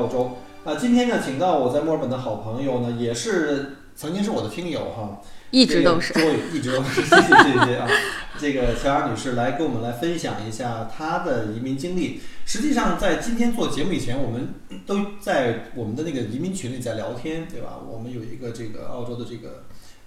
澳洲》啊、今天呢，请到我在墨尔本的好朋友呢，也是曾经是我的听友哈，一直都是这。个周一直都是，谢谢谢谢啊。这个乔雅女士来跟我们来分享一下她的移民经历。实际上，在今天做节目以前，我们都在我们的那个移民群里在聊天，对吧？我们有一个这个澳洲的这个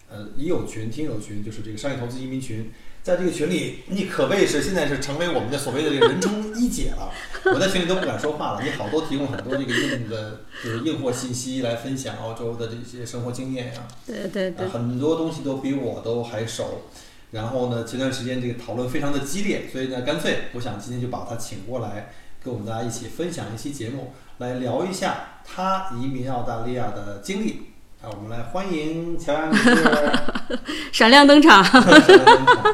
呃已友群、听友群，就是这个商业投资移民群。在这个群里，你可谓是现在是成为我们的所谓的这个人中一姐了。我在群里都不敢说话了，你好多提供很多这个硬的，就是硬货信息来分享澳洲的这些生活经验呀、对对对啊，很多东西都比我都还熟。然后呢，前段时间这个讨论非常的激烈，所以呢，干脆我想今天就把他请过来，跟我们大家一起分享一期节目，来聊一下他移民澳大利亚的经历。啊，我们来欢迎乔安 老师，闪亮登场，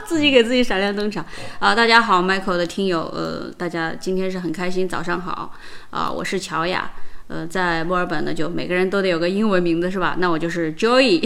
自己给自己闪亮登场啊！大家好，Michael 的听友，呃，大家今天是很开心，早上好啊！我是乔雅，呃，在墨尔本呢，就每个人都得有个英文名字是吧？那我就是 Joy。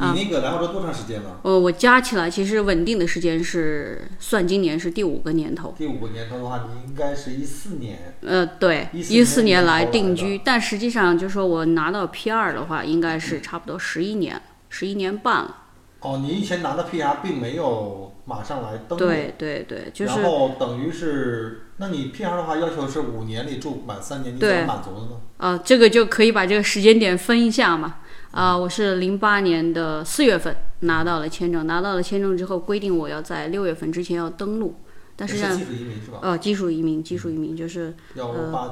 你那个来澳洲多长时间了？呃，我加起来其实稳定的时间是算今年是第五个年头。第五个年头的话，你应该是一四年。呃，对，一四年来定居，但实际上就说我拿到 PR 的话，应该是差不多十一年，十一年半了。哦，你以前拿到 PR 并没有马上来登录，对对对，就是然后等于是，那你 PR 的话要求是五年里住满三年，你怎对么满足的呢？啊，这个就可以把这个时间点分一下嘛。啊，我是零八年的四月份拿到了签证，拿到了签证之后，规定我要在六月份之前要登录，但是技，术移民是吧？呃，技术移民，技术移民就是、呃、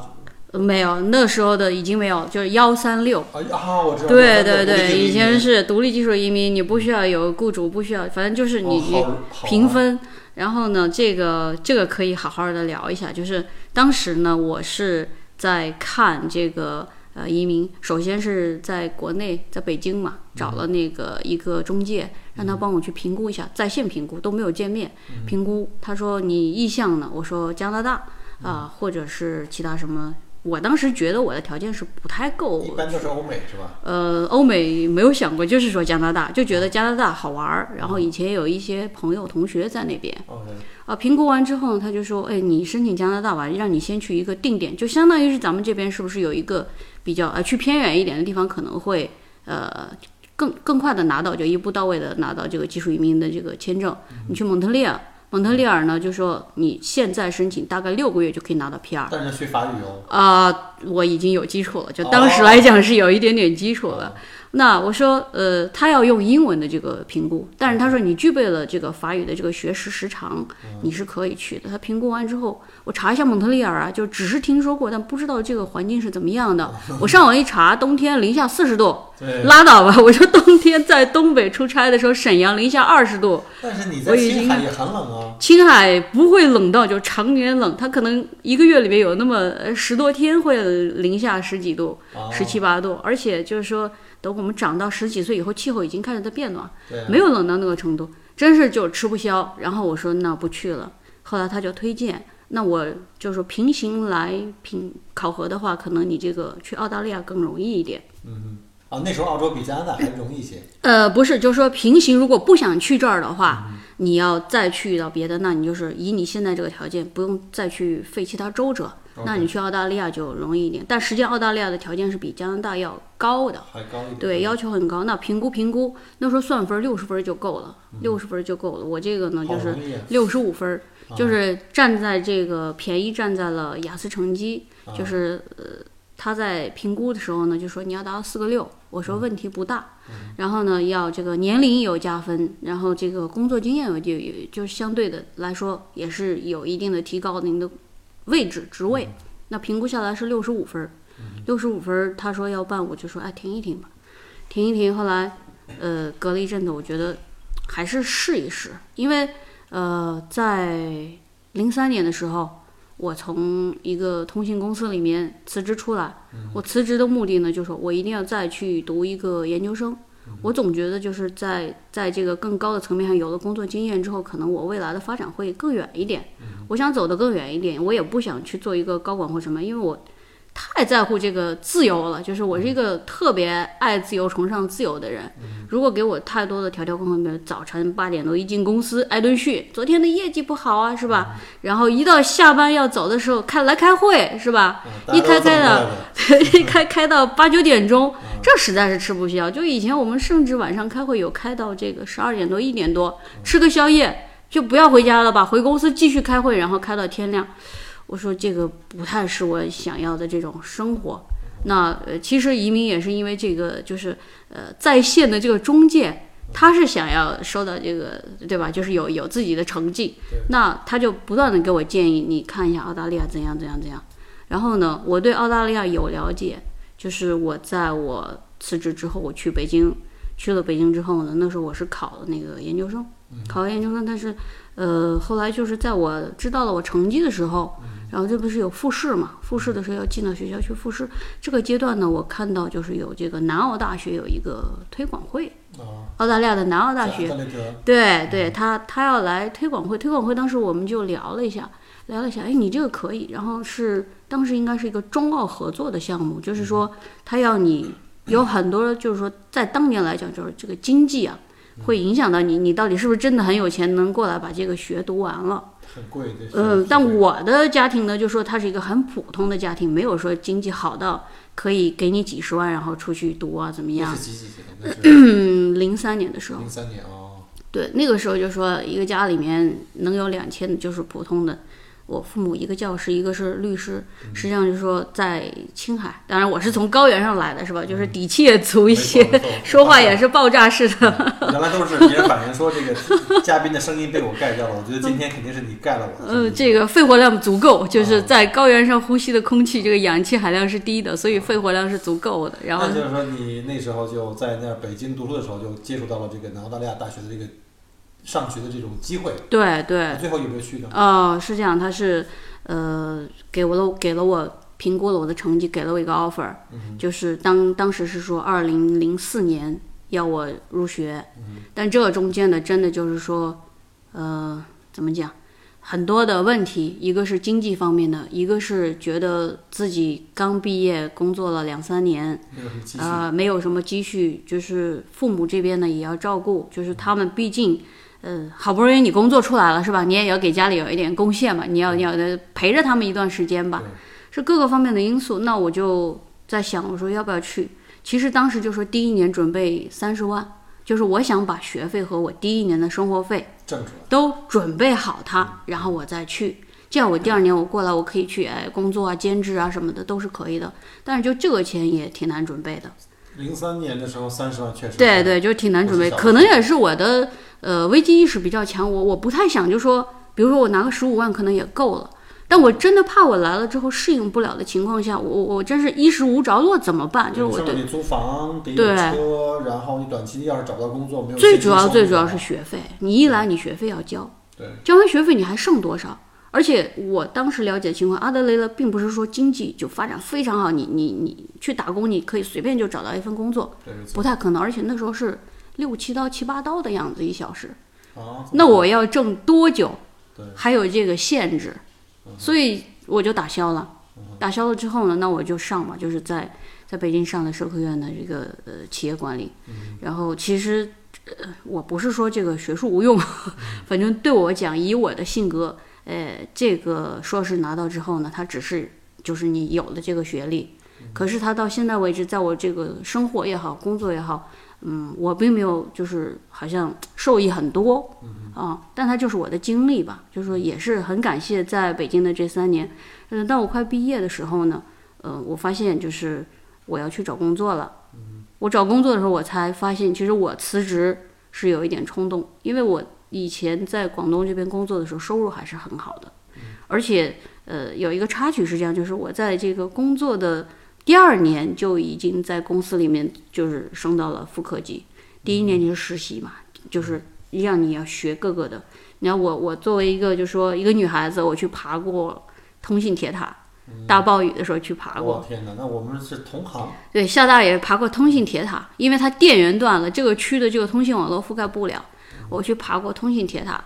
没有，那时候的已经没有，就是幺三六。啊啊，我知道。对对对，以前是是独立技术移民，你不需要有雇主，不需要，反正就是你、你哦好好评分。然后呢，这个这个可以好好的聊一下，就是当时呢，我是在看这个呃移民，首先是在国内，在北京嘛，找了那个一个中介，让他帮我去评估一下，在线评估都没有见面，评估他说你意向呢，我说加拿大啊、或者是其他什么，我当时觉得我的条件是不太够一般都是欧美是吧？呃，欧美没有想过，就是说加拿大，就觉得加拿大好玩儿。然后以前有一些朋友同学在那边啊，评估完之后呢，他就说，哎，你申请加拿大吧，让你先去一个定点，就相当于是咱们这边是不是有一个比较呃去偏远一点的地方，可能会呃更更快的拿到，就一步到位的拿到这个技术移民的这个签证。你去蒙特利尔，蒙特利尔呢，就说你现在申请大概六个月就可以拿到 PR。但是去法语哦。啊、我已经有基础了，就当时来讲是有一点点基础了。那我说，呃，他要用英文的这个评估，但是他说你具备了这个法语的这个学识时长，你是可以去的。他评估完之后，我查一下蒙特利尔啊，就只是听说过，但不知道这个环境是怎么样的。我上网一查，冬天零下四十度，对，拉倒吧。我说冬天在东北出差的时候，沈阳零下二十度，但是你在我已经青海也很冷啊。青海不会冷到就常年冷，它可能一个月里面有那么呃十多天会零下十几度、哦十七八度，而且就是说，等我们长到十几岁以后，气候已经开始在变暖，啊，没有冷到那个程度，真是就吃不消。然后我说那不去了，后来他就推荐，那我就说平行来评考核的话，可能你这个去澳大利亚更容易一点。嗯哼，啊，那时候澳洲比加拿大还容易一些。呃，不是，就是说平行，如果不想去这儿的话，你要再去到别的，那你就是以你现在这个条件，不用再去费其他周折，那你去澳大利亚就容易一点。但实际上澳大利亚的条件是比加拿大要高的，还高一点。对，要求很高。那评估评估，那时候算分六十分就够了，六十分就够了。我这个呢就是六十五分，就是站在这个便宜站在了雅思成绩，就是呃他在评估的时候呢就说你要达到四个六，我说问题不大，然后呢要这个年龄有加分，然后这个工作经验有就有就是相对的来说也是有一定的提高您的位置职位，那评估下来是六十五分儿，六十五分儿他说要办，我就说哎停一停吧，停一停，后来呃隔了一阵子，我觉得还是试一试，因为呃在零三年的时候，我从一个通信公司里面辞职出来。我辞职的目的呢，就是我一定要再去读一个研究生。我总觉得就是在在这个更高的层面上有了工作经验之后，可能我未来的发展会更远一点。我想走得更远一点，我也不想去做一个高管或什么，因为我。太在乎这个自由了，就是我是一个特别爱自由、崇尚自由的人。如果给我太多的条条框框，比如早晨八点多一进公司挨顿训，昨天的业绩不好啊，是吧？然后一到下班要走的时候，开来开会，是吧？一开开的，一开开到八九点钟，这实在是吃不消。就以前我们甚至晚上开会有开到这个十二点多、一点多，吃个宵夜就不要回家了吧，回公司继续开会，然后开到天亮。我说这个不太是我想要的这种生活。那呃，其实移民也是因为这个，就是呃，在线的这个中介，他是想要收到这个，对吧？就是有有自己的成绩，那他就不断的给我建议，你看一下澳大利亚怎样怎样怎样。然后呢，我对澳大利亚有了解，就是我在我辞职之后，我去北京，去了北京之后呢，那时候我是考了那个研究生，考了研究生，但是呃，后来就是在我知道了我成绩的时候。然后这不是有复试嘛？复试的时候要进到学校去复试。这个阶段呢，我看到就是有这个南澳大学有一个推广会，澳大利亚的南澳大学，对对，他他要来推广会。推广会当时我们就聊了一下，聊了一下，哎，你这个可以。然后是当时应该是一个中澳合作的项目，就是说他要你有很多，就是说在当年来讲，就是这个经济啊，会影响到你，你到底是不是真的很有钱，能过来把这个学读完了。很贵，嗯，但我的家庭呢，就说他是一个很普通的家庭，没有说经济好到可以给你几十万，然后出去读啊，怎么样？是几几年？零三年的时候。零三年哦。对，那个时候就说一个家里面能有两千，就是普通的。我父母一个教师，一个是律师，实际上就是说在青海。当然我是从高原上来的，是吧？就是底气也足一些，说话也是爆炸式的。原来都是别人反映说这个嘉宾的声音被我盖掉了，我觉得今天肯定是你盖了我。嗯，这个肺活量足够，就是在高原上呼吸的空气，这个氧气含量是低的，所以肺活量是足够的。然后那就是说你那时候就在那北京读书的时候就接触到了这个南澳大利亚大学的这个。上学的这种机会，对对，最后有没有去的？哦，是这样，他是呃，给我了给了我评估了我的成绩，给了我一个 offer，就是当当时是说二零零四年要我入学，但这中间的真的就是说，呃，怎么讲，很多的问题，一个是经济方面的，一个是觉得自己刚毕业工作了两三年，呃，没有什么积蓄，就是父母这边呢也要照顾，就是他们毕竟。嗯，好不容易你工作出来了是吧？你也要给家里有一点贡献嘛，你要你要陪着他们一段时间吧，是各个方面的因素。那我就在想，我说要不要去？其实当时就说第一年准备三十万，就是我想把学费和我第一年的生活费都准备好它，然后我再去。这样我第二年我过来，我可以去哎工作啊、兼职啊什么的都是可以的。但是就这个钱也挺难准备的。零三年的时候三十万确实对对，就挺难准备，可能也是我的。呃，危机意识比较强，我我不太想就说，比如说我拿个十五万可能也够了，但我真的怕我来了之后适应不了的情况下，我我真是衣食无着落怎么办？就是我得租房，得有车，然后你短期要是找不到工作，没有最主要最主要是学费，你一来你学费要交，对，交完学费你还剩多少？而且我当时了解的情况，阿德雷德并不是说经济就发展非常好，你你你去打工你可以随便就找到一份工作，不太可能，而且那时候是。六七刀七八刀的样子一小时，那我要挣多久？还有这个限制，所以我就打消了。打消了之后呢，那我就上嘛，就是在在北京上的社科院的这个呃企业管理。然后其实呃我不是说这个学术无用，反正对我讲，以我的性格，呃，这个硕士拿到之后呢，他只是就是你有了这个学历，可是他到现在为止，在我这个生活也好，工作也好。嗯，我并没有就是好像受益很多啊，但他就是我的经历吧，就是说也是很感谢在北京的这三年。嗯，当我快毕业的时候呢，呃，我发现就是我要去找工作了。我找工作的时候，我才发现其实我辞职是有一点冲动，因为我以前在广东这边工作的时候收入还是很好的，而且呃有一个插曲是这样，就是我在这个工作的。第二年就已经在公司里面就是升到了副科级，第一年就是实习嘛，就是让你要学各个的。你看我我作为一个就是说一个女孩子，我去爬过通信铁塔，大暴雨的时候去爬过。天哪，那我们是同行。对，厦大也爬过通信铁塔，因为它电源断了，这个区的这个通信网络覆盖不了，我去爬过通信铁塔。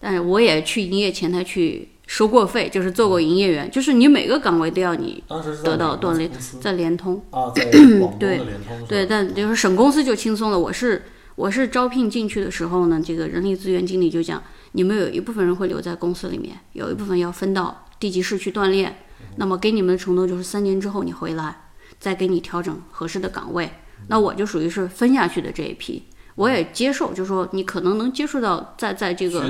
但是我也去营业前台去收过费，就是做过营业员，就是你每个岗位都要你得到锻炼在联通。啊，在 广对对，但就是省公司就轻松了。我是我是招聘进去的时候呢，这个人力资源经理就讲，你们有一部分人会留在公司里面，有一部分要分到地级市去锻炼。那么给你们的承诺就是三年之后你回来，再给你调整合适的岗位。那我就属于是分下去的这一批，我也接受，就是说你可能能接触到在在这个。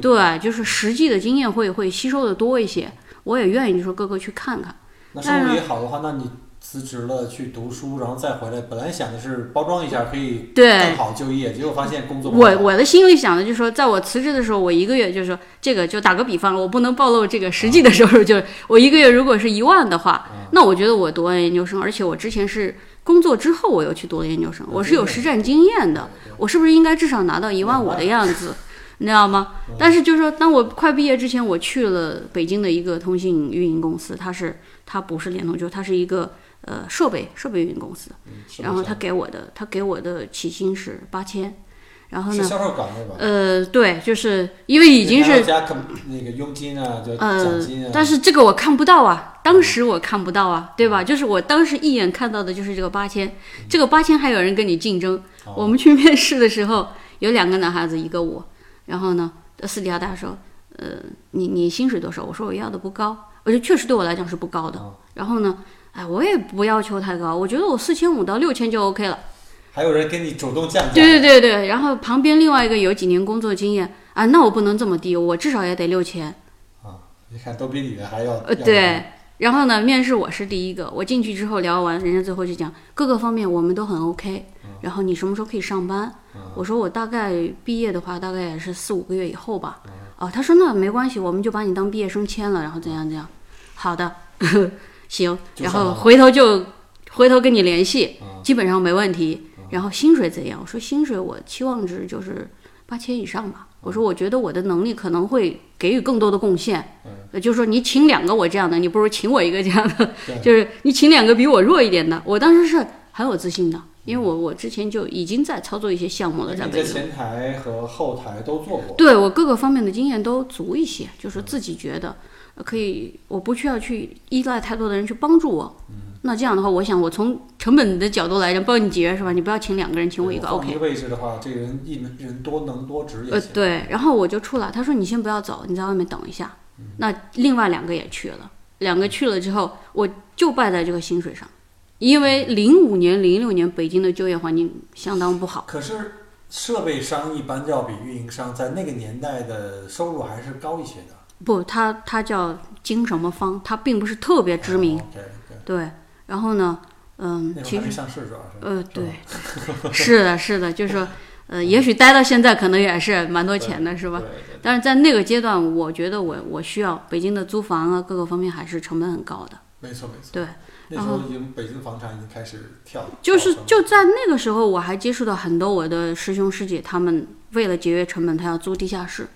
对，就是实际的经验会会吸收的多一些。我也愿意就说各个去看看。那收入也好的话，那你辞职了去读书，然后再回来，本来想的是包装一下可以对更好就业，结果发现工作我我的心里想的就是说，在我辞职的时候，我一个月就是说这个就打个比方，我不能暴露这个实际的收入，就是我一个月如果是一万的话，那我觉得我读完研究生，而且我之前是工作之后我又去读了研究生，我是有实战经验的，我是不是应该至少拿到一万五的样子？你知道吗？但是就是说，当我快毕业之前，我去了北京的一个通信运营公司，它是它不是联通，就是它是一个呃设备设备运营公司，然后他给我的他给我的起薪是八千，然后呢，是销售岗位吧？呃，对，就是因为已经是还要加那个佣金啊，就奖呃金啊，，但是这个我看不到啊，当时我看不到啊，对吧？就是我当时一眼看到的就是这个八千，这个八千还有人跟你竞争。哦我们去面试的时候，有两个男孩子，一个我，然后呢，私底下大家说，呃，你你薪水多少？我说我要的不高，而且确实对我来讲是不高的。哦然后呢，哎，我也不要求太高，我觉得我四千五到六千就 OK 了。还有人跟你主动降价，对对对对，然后旁边另外一个有几年工作经验啊，那我不能这么低，我至少也得六千。啊你看都比你的还要呃，对。然后呢，面试我是第一个，我进去之后聊完，人家最后就讲各个方面我们都很 OK。然后你什么时候可以上班？我说我大概毕业的话，大概也是四五个月以后吧。哦，他说那没关系，我们就把你当毕业生签了，然后怎样怎样。好的，行。然后回头就回头跟你联系，嗯基本上没问题。然后薪水怎样？我说薪水我期望值就是八千以上吧。我说我觉得我的能力可能会给予更多的贡献。呃，就是说你请两个我这样的，你不如请我一个这样的。就是你请两个比我弱一点的，我当时是很有自信的，因为我我之前就已经在操作一些项目了，在北京。前台和后台都做过，对我各个方面的经验都足一些，就是自己觉得呃可以，我不需要去依赖太多的人去帮助我。那这样的话，我想我从成本的角度来讲，帮你节约是吧？你不要请两个人，请我一个 OK 一。个位置的话，这个人一人多能多值也呃，对，然后我就出来，他说你先不要走，你在外面等一下。那另外两个也去了，两个去了之后，我就败在这个薪水上，因为零五年、零六年北京的就业环境相当不好。可是设备商一般要比运营商在那个年代的收入还是高一些的，不，他他叫金什么方，他并不是特别知名。对，对，然后呢，嗯，其实。呃，对，是的，是的，就是说，呃，也许待到现在可能也是蛮多钱的，是吧？对对但是在那个阶段，我觉得我我需要北京的租房啊，各个方面还是成本很高的。没错没错。对，那时候已经北京房产已经开始跳，就是就在那个时候，我还接触到很多我的师兄师姐，他们为了节约成本，他要租地下室，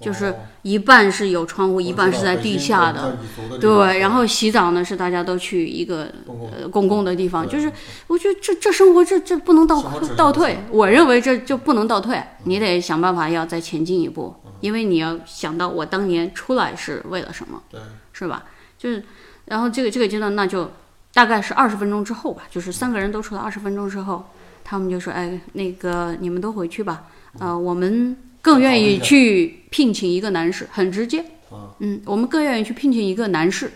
就是哦。一半是有窗户，一半是在地下的。。对，然后洗澡呢是大家都去一个公共。呃公共的地方，就是我觉得这这生活这这不能倒倒退，我认为这就不能倒退，你得想办法要再前进一步，因为你要想到我当年出来是为了什么，对，是吧？就是，然后这个这个阶段那就大概是二十分钟之后吧，就是三个人都出来二十分钟之后，他们就说，哎，那个你们都回去吧，呃，我们更愿意去聘请一个男士，很直接，啊，嗯，我们更愿意去聘请一个男士，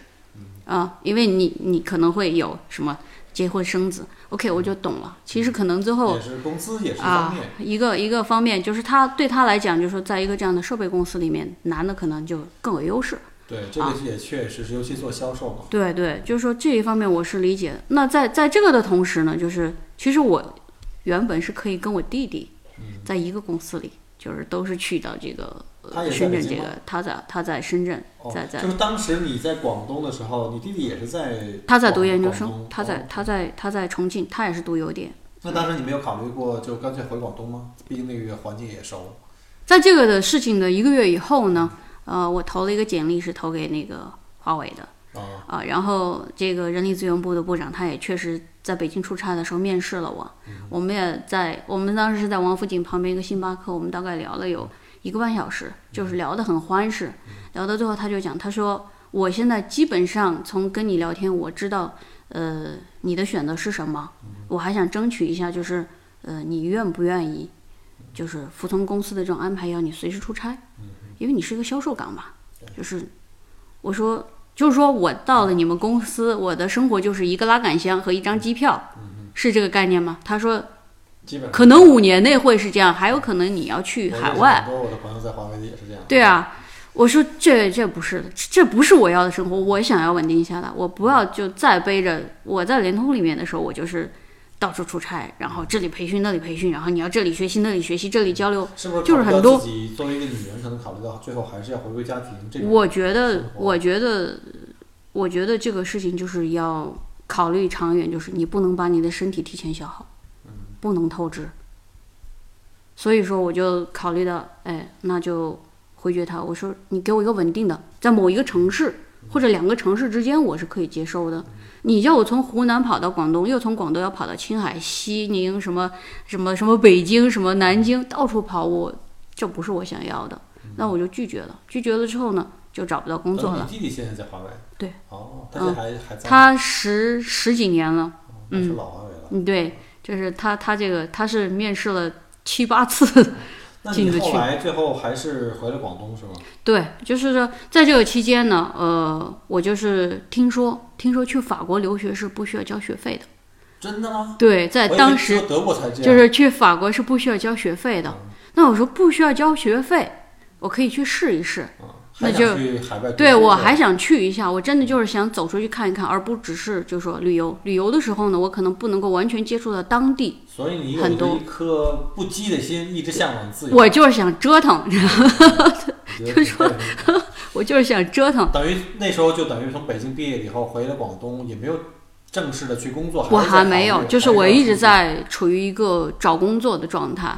啊，因为你你可能会有什么结婚生子，OK，我就懂了。其实可能最后也是公司也是一方啊，，一个一个方面就是他对他来讲，就是说在一个这样的设备公司里面，男的可能就更有优势。对，这个也确实是，尤其做销售嘛，对对，就是说这一方面我是理解。的。那在在这个的同时呢，就是其实我原本是可以跟我弟弟在一个公司里，就是都是去到这个、深圳这个，他在他在深圳，哦在在就是当时你在广东的时候，你弟弟也是在他在读研究生，他在哦他在他在重庆，他也是读邮电。那当时你没有考虑过就干脆回广东吗？毕竟那个环境也熟。在这个的事情的一个月以后呢，呃，我投了一个简历，是投给那个华为的。啊，啊，然后这个人力资源部的部长他也确实在北京出差的时候面试了我，我们也在我们当时是在王府井旁边一个星巴克，我们大概聊了有一个半小时，就是聊得很欢实，聊到最后他就讲，他说我现在基本上从跟你聊天，我知道呃你的选择是什么，我还想争取一下，就是呃你愿不愿意，就是服从公司的这种安排，要你随时出差，因为你是一个销售岗嘛，就是我说。就是说我到了你们公司，我的生活就是一个拉杆箱和一张机票，是这个概念吗？他说，基本可能五年内会是这样，还有可能你要去海外。很多我的朋友在华为也是这样。对啊，我说这这不是的，这不是我要的生活。我想要稳定下来，我不要就再背着我在联通里面的时候，我就是到处出差，然后这里培训那里培训，然后你要这里学习那里学习，这里交流。是不是就是很多自己作为一个女人，可能考虑到最后还是要回归家庭这。我觉得我觉得，我觉得这个事情就是要考虑长远，就是你不能把你的身体提前消耗，不能透支。所以说，我就考虑到，哎，那就回绝他。我说，你给我一个稳定的，在某一个城市或者两个城市之间，我是可以接受的。你叫我从湖南跑到广东，又从广东要跑到青海、西宁，什么什么什么北京，什么南京，到处跑，我这不是我想要的，那我就拒绝了。拒绝了之后呢，就找不到工作了。你弟弟现在在华为。对。哦，他现在还还在。他十十几年了，嗯是老华为了。嗯，对，就是他他这个他是面试了七八次，那进得去你后来最后还是回了广东是吗？对，就是说在这个期间呢，呃，我就是听说听说去法国留学是不需要交学费的，真的吗？对，在当时德国才。就是去法国是不需要交学费的。那我说不需要交学费，我可以去试一试。嗯那就对我还想去一下，我真的就是想走出去看一看，而不只是就说旅游。旅游的时候呢，我可能不能够完全接触到当地，所以你有很多一颗不羁的心，一直向往自由。我就是想折腾，我觉得挺说对的 我就是想折腾。等于那时候就等于从北京毕业以后回了广东，也没有正式的去工作。我还没有，就是我一直。在处于一个找工作的状态。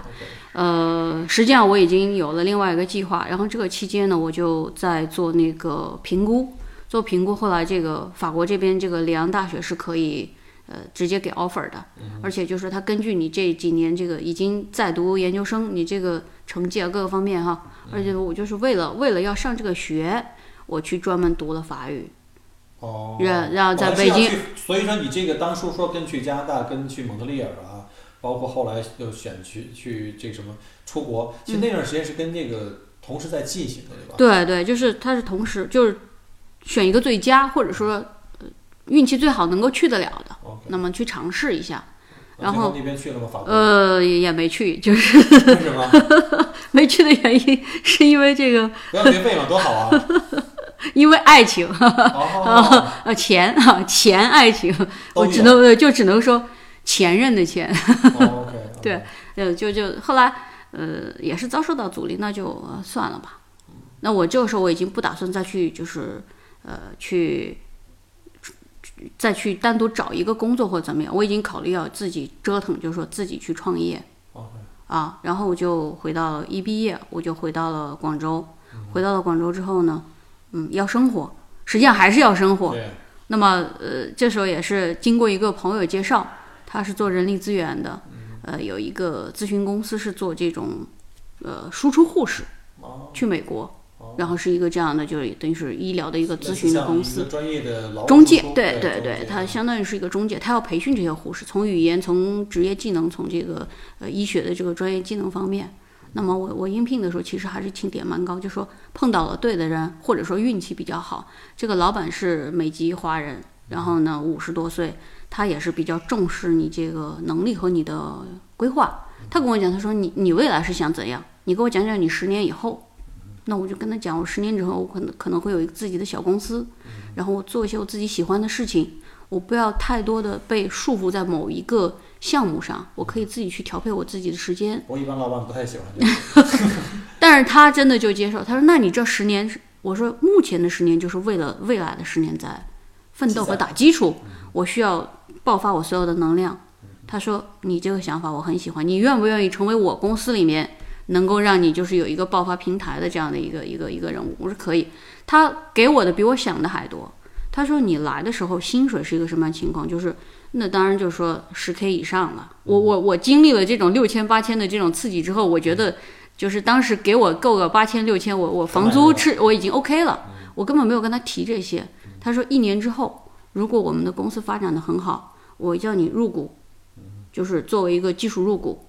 呃，实际上我已经有了另外一个计划，然后这个期间呢，我就在做那个评估，做评估。后来这个法国这边这个里昂大学是可以呃直接给 offer 的，而且就是他根据你这几年这个已经在读研究生，你这个成绩啊各个方面哈，而且我就是为了为了要上这个学，我去专门读了法语。哦，然然后在北京去，所以说你这个当初说跟去加拿大、跟去蒙特利尔啊，包括后来又选去去这个什么出国，其实那段时间是跟那个同时在进行的，对吧？对对，就是他是同时就是选一个最佳，或者说呃运气最好能够去得了的那么去尝试一下。然后那边去了吗？法国？呃，也也没去，就是 为什么？没去的原因是因为这个，不要学费嘛，多好啊！因为爱情，哦，呃，钱啊，钱，爱情，我只能呃就只能说前任的钱，哦 OK，对呃，就就后来呃也是遭受到阻力，那就、呃算了吧。那我这个时候我已经不打算再去就是呃去再去单独找一个工作或者怎么样，我已经考虑要自己折腾，就是说自己去创业。啊，然后我就回到了一毕业我就回到了广州，回到了广州之后呢，嗯，要生活，实际上还是要生活。那么呃，这时候也是经过一个朋友介绍，他是做人力资源的，呃，有一个咨询公司是做这种呃输出护士哦，去美国，然后是一个这样的，就是等于是医疗的一个咨询公司。专业的劳务中介对对对，他相当于是一个中介，他要培训这些护士，从语言、从职业技能、从这个呃医学的这个专业技能方面。那么我我应聘的时候，其实还是起点蛮高，就说碰到了对的人，或者说运气比较好。这个老板是美籍华人，然后呢五十多岁，他也是比较重视你这个能力和你的规划。他跟我讲，他说你你未来是想怎样？你给我讲讲你十年以后。那我就跟他讲，我十年之后我可能可能会有一个自己的小公司，然后我做一些我自己喜欢的事情，我不要太多的被束缚在某一个项目上，我可以自己去调配我自己的时间。我一般老板不太喜欢这个。但是他真的就接受，他说：“那你这十年是，我说目前的十年就是为了未来的十年在奋斗和打基础，我需要爆发我所有的能量。”他说：“你这个想法我很喜欢，你愿不愿意成为我公司里面能够让你就是有一个爆发平台的这样的一个一个一个人物，我说可以。他给我的比我想的还多。他说你来的时候薪水是一个什么样情况？就是那当然就是说十 K 以上了。我我我经历了这种六千八千的这种刺激之后，我觉得就是当时给我够个八千六千，我我房租吃我已经 OK 了，我根本没有跟他提这些。他说一年之后，如果我们的公司发展的很好，我叫你入股，就是作为一个技术入股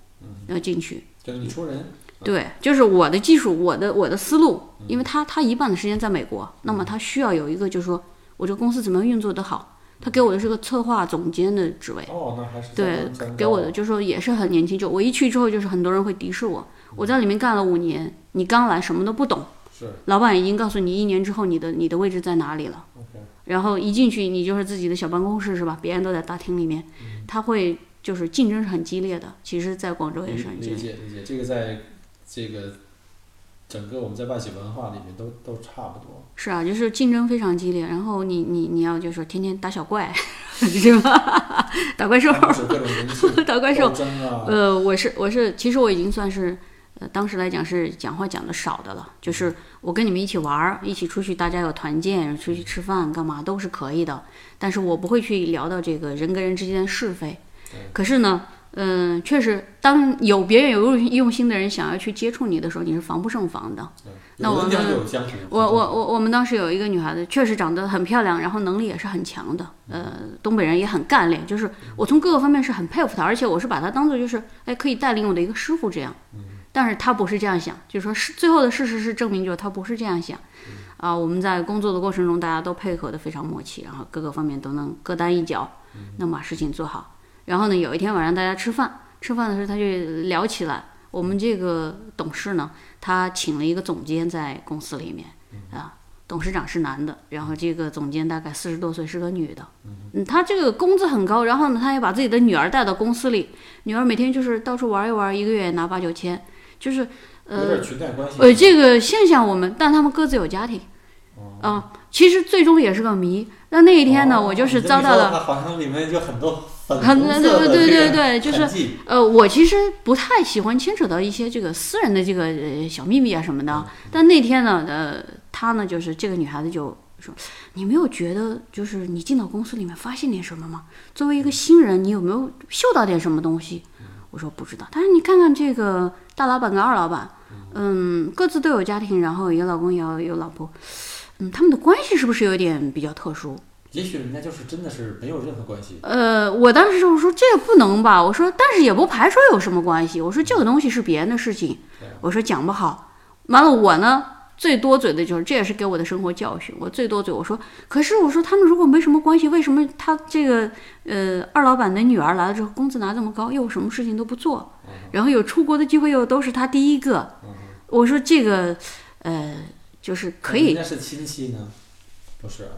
要进去。就是你出人。对，就是我的技术，我的我的思路，因为他他一半的时间在美国，那么他需要有一个就是说。我这个公司怎么样运作的好？他给我的是个策划总监的职位。哦，那还是对，给我的就是说也是很年轻。就我一去之后，就是很多人会敌视我。我在里面干了五年，你刚来什么都不懂。是。老板已经告诉你一年之后你的你的位置在哪里了。然后一进去你就是自己的小办公室是吧？别人都在大厅里面，他会就是竞争是很激烈的。其实，在广州也是很激烈。理解理解，这个在这个。整个我们在外企文化里面都都差不多。是啊，就是竞争非常激烈，然后你你你要就是天天打小怪，是吧？打怪兽，打怪兽。呃，我是我是，其实我已经算是，呃，当时来讲是讲话讲的少的了。就是我跟你们一起玩儿，一起出去，大家有团建，出去吃饭干嘛都是可以的。但是我不会去聊到这个人跟人之间的是非。可是呢。嗯，确实，当有别人有用用心的人想要去接触你的时候，你是防不胜防的。那我们，我我我我们当时有一个女孩子，确实长得很漂亮，然后能力也是很强的。呃，东北人也很干练，就是我从各个方面是很佩服她，而且我是把她当做就是哎可以带领我的一个师傅这样。但是他不是这样想，就是说是最后的事实是证明，就是她不是这样想。啊，我们在工作的过程中，大家都配合的非常默契，然后各个方面都能各担一角，能把事情做好。然后呢，有一天晚上大家吃饭，吃饭的时候他就聊起来，我们这个董事呢，他请了一个总监在公司里面，啊，董事长是男的，然后这个总监大概四十多岁，是个女的，嗯，他这个工资很高，然后呢，他也把自己的女儿带到公司里，女儿每天就是到处玩一玩，一个月拿八九千，就是呃，呃，这个现象我们，但他们各自有家庭，啊，其实最终也是个谜。那那一天呢，我就是遭到了，好像里面就很多。很对对对对对，就是呃，我其实不太喜欢牵扯到一些这个私人的这个小秘密啊什么的。但那天呢，呃，他呢就是这个女孩子就说：“你没有觉得就是你进到公司里面发现点什么吗？作为一个新人，你有没有嗅到点什么东西？”我说不知道。但是你看看这个大老板跟二老板，嗯，各自都有家庭，然后有老公有有老婆，嗯，他们的关系是不是有点比较特殊？也许人家就是真的是没有任何关系。呃，我当时就是说这个不能吧，我说但是也不排除有什么关系。我说这个东西是别人的事情，我说讲不好。完了我呢最多嘴的就是这也是给我的生活教训。我最多嘴我说，可是我说他们如果没什么关系，为什么他这个呃二老板的女儿来了之后工资拿这么高，又什么事情都不做，然后有出国的机会又都是他第一个。我说这个呃就是可以。人家是亲戚呢，不是。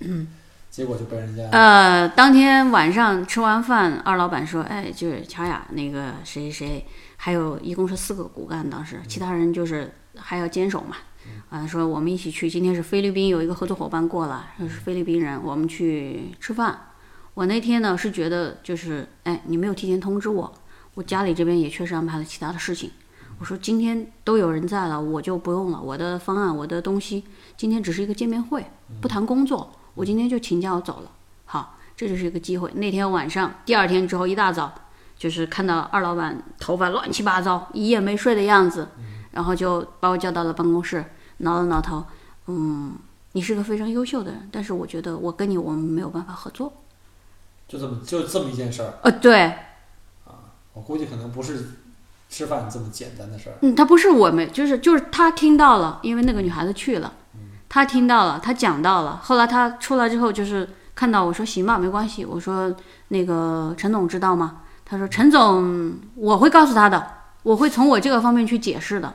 嗯，结果就被人家呃，当天晚上吃完饭，二老板说：“哎，就是乔雅那个谁谁，还有一共是四个骨干，当时其他人就是还要坚守嘛。啊，说我们一起去，今天是菲律宾有一个合作伙伴过来，是菲律宾人，我们去吃饭。我那天呢是觉得就是，哎，你没有提前通知我，我家里这边也确实安排了其他的事情。我说今天都有人在了，我就不用了，我的方案，我的东西，今天只是一个见面会，不谈工作。”我今天就请假，我走了。好，这就是一个机会。那天晚上，第二天之后一大早，就是看到二老板头发乱七八糟，一夜没睡的样子，然后就把我叫到了办公室，挠了挠头。嗯，你是个非常优秀的人，但是我觉得我跟你我们没有办法合作。就这么就这么一件事儿。呃，对。啊，我估计可能不是吃饭这么简单的事儿。嗯，他不是我们，就是就是他听到了，因为那个女孩子去了。他听到了，他讲到了。后来他出来之后，就是看到我说：“行吧，没关系。”我说：“那个陈总知道吗？”他说：“陈总，我会告诉他的，我会从我这个方面去解释的。”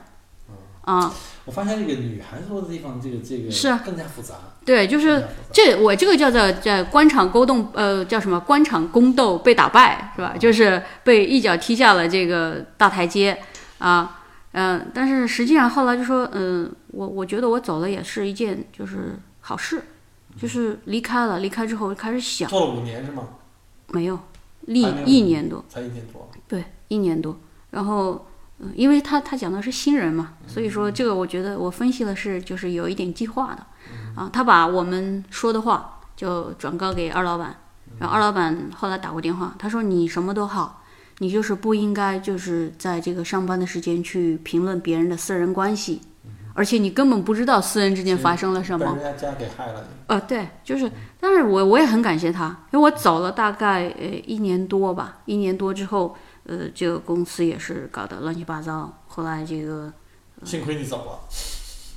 啊，我发现这个女孩子多的地方，这个这个是更加复杂。对，就是这我这个叫做叫官场勾动，呃，叫什么官场宫斗被打败是吧？就是被一脚踢下了这个大台阶啊。嗯，但是实际上后来就说，嗯，我我觉得我走了也是一件就是好事，就是离开了，离开之后开始想。做了五年是吗？没有，立一年多。才一年多。对，一年多。然后，嗯，因为他他讲的是新人嘛，所以说这个我觉得我分析的是就是有一点计划的，啊，他把我们说的话就转告给二老板，然后二老板后来打过电话，他说你什么都好，你就是不应该就是在这个上班的时间去评论别人的私人关系，而且你根本不知道私人之间发生了什么被。人家家给害了。呃，对，就是，但是我我也很感谢他，因为我走了大概呃一年多吧，一年多之后，呃，这个公司也是搞得乱七八糟。后来这个幸亏你走了。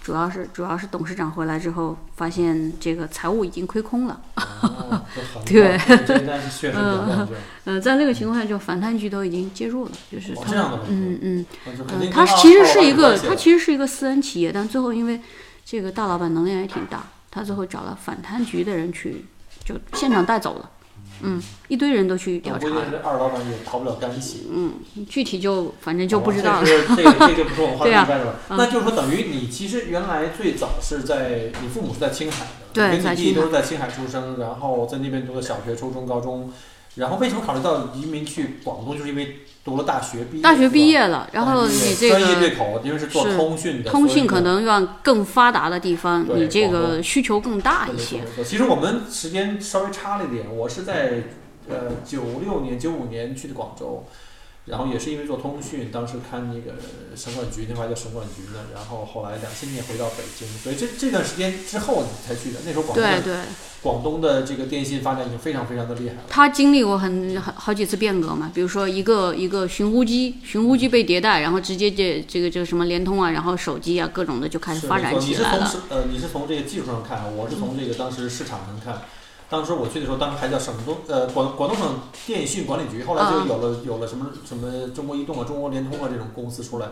主要是主要是董事长回来之后，发现这个财务已经亏空了。哦，对棒这但是确实比较亮卷。呃，在那个情况下，就反贪局都已经介入了，就是他嗯嗯嗯，那就肯定它跟其实是一个他其实是一个私人企业，但最后因为这个大老板能量也挺大，他最后找了反贪局的人去，就现场带走了。嗯，一堆人都去调查。二老板也逃不了干系。嗯，具体就反正就不知道了。这是这个这就不是我们 话题对啊那就是说，等于你其实原来最早是在你父母是在青海的，对你弟在青海都是在青海出生，然后在那边读的小学、初中、高中，然后为什么考虑到移民去广东？就是因为读了大学毕业，大学毕业了，然后你这个专业个对口，因为是做通讯的，通讯可能要更发达的地方，你这个需求更大一些其实我们时间稍微差了一点，我是在呃九六年、九五年去的广州，然后也是因为做通讯，当时看那个省管局，那块叫省管局呢，然后后来两千年回到北京，所以这这段时间之后才去的。那时候广东对对，广东的这个电信发展已经非常非常的厉害了。他经历过很好好几次变革嘛，比如说一个一个寻呼机，寻呼机被迭代，然后直接这这个这个什么联通啊，然后手机啊各种的就开始发展起来了。你是从呃，你是从这个技术上看，我是从这个当时市场上看。当时我去的时候，当时还叫省东呃广广东省电信管理局，后来就嗯有了有了什么什么中国移动啊、中国联通啊这种公司出来。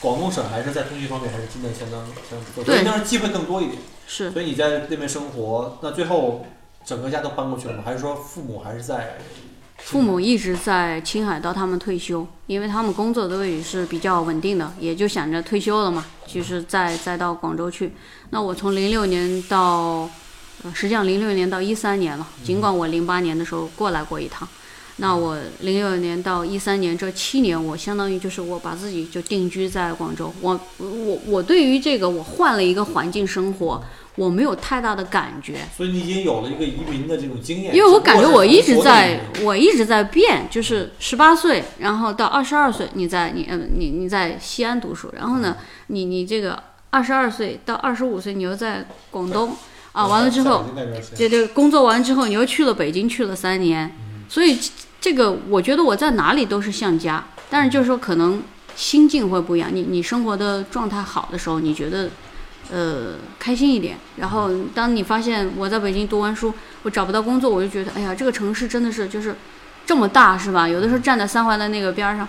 广东省还是在通讯方面还是真的相当相当不错，所以对当时机会更多一点。是，所以你在那边生活，那最后整个家都搬过去了吗？还是说父母还是在？父母一直在青海到他们退休，因为他们工作的位置是比较稳定的，也就想着退休了嘛，就是再再到广州去。那我从零六年到，呃，实际上零六年到一三年了，尽管我零八年的时候过来过一趟。那我零六年到一三年这七年，我相当于就是我把自己就定居在广州。我我我对于这个我换了一个环境生活，我没有太大的感觉。所以你已经有了一个移民的这种经验。因为我感觉我一直在我一直在变，就是十八岁，然后到二十二岁，你在你嗯你你在西安读书，然后呢，你你这个二十二岁到二十五岁，你又在广东啊，完了之后，在那边是这这工作完之后，你又去了北京，去了三年，所以这这个我觉得我在哪里都是像家，但是就是说可能心境会不一样，你你生活的状态好的时候，你觉得呃开心一点，然后当你发现我在北京读完书，我找不到工作，我就觉得哎呀，这个城市真的是就是这么大是吧？有的时候站在三环的那个边儿上，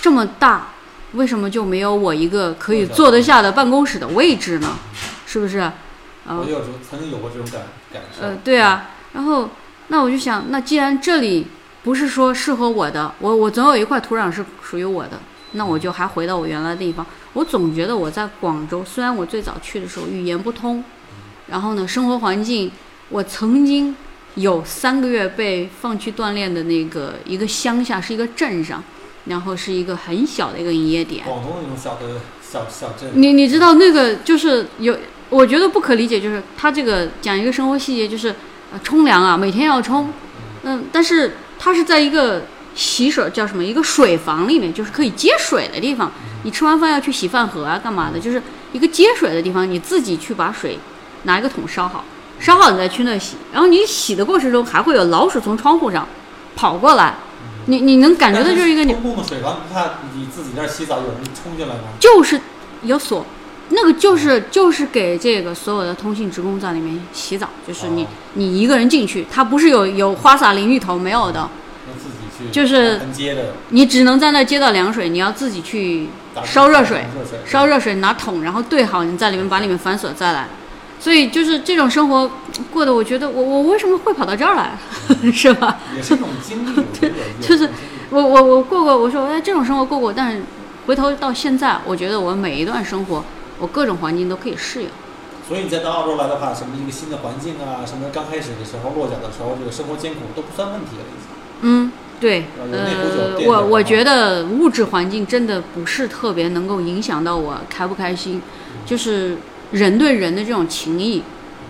这么大，为什么就没有我一个可以坐得下的办公室的位置呢？是不是？啊、我有时候曾经有过这种感感受。呃，对啊，然后那我就想，那既然这里不是说适合我的，我我总有一块土壤是属于我的，那我就还回到我原来的地方。我总觉得我在广州，虽然我最早去的时候语言不通，然后呢，生活环境，我曾经有三个月被放去锻炼的那个一个乡下，是一个镇上，然后是一个很小的一个营业点。广东那种小的小小镇，你你知道那个就是有，我觉得不可理解，就是他这个讲一个生活细节，就是呃冲凉啊，每天要冲，嗯，但是他是在一个洗手叫什么一个水房里面，就是可以接水的地方，你吃完饭要去洗饭盒啊，干嘛的，就是一个接水的地方，你自己去把水拿一个桶烧好，烧好你再去那洗，然后你洗的过程中还会有老鼠从窗户上跑过来，你你能感觉到就是一个你公共的水房，不怕你自己那儿洗澡有人冲进来吗？就是有锁，那个就是就是给这个所有的通信职工在里面洗澡，就是你、哦你一个人进去，它不是有有花洒淋浴头没有的，那自己去就是你只能在那接到凉水，你要自己去烧热水，热水烧热水拿桶，然后兑好，你在里面把里面反锁再来。所以就是这种生活过的，我觉得我我为什么会跑到这儿来，是吧？也是一种经历，我觉得有就是我我我过过，我说哎这种生活过过，但是回头到现在，我觉得我每一段生活，我各种环境都可以适应。所以你再到澳洲来的话，什么一个新的环境啊，什么刚开始的时候落脚的时候，这个生活艰苦都不算问题了，已经。嗯，对，呃，我我啊觉得物质环境真的不是特别能够影响到我开不开心，就是人对人的这种情谊，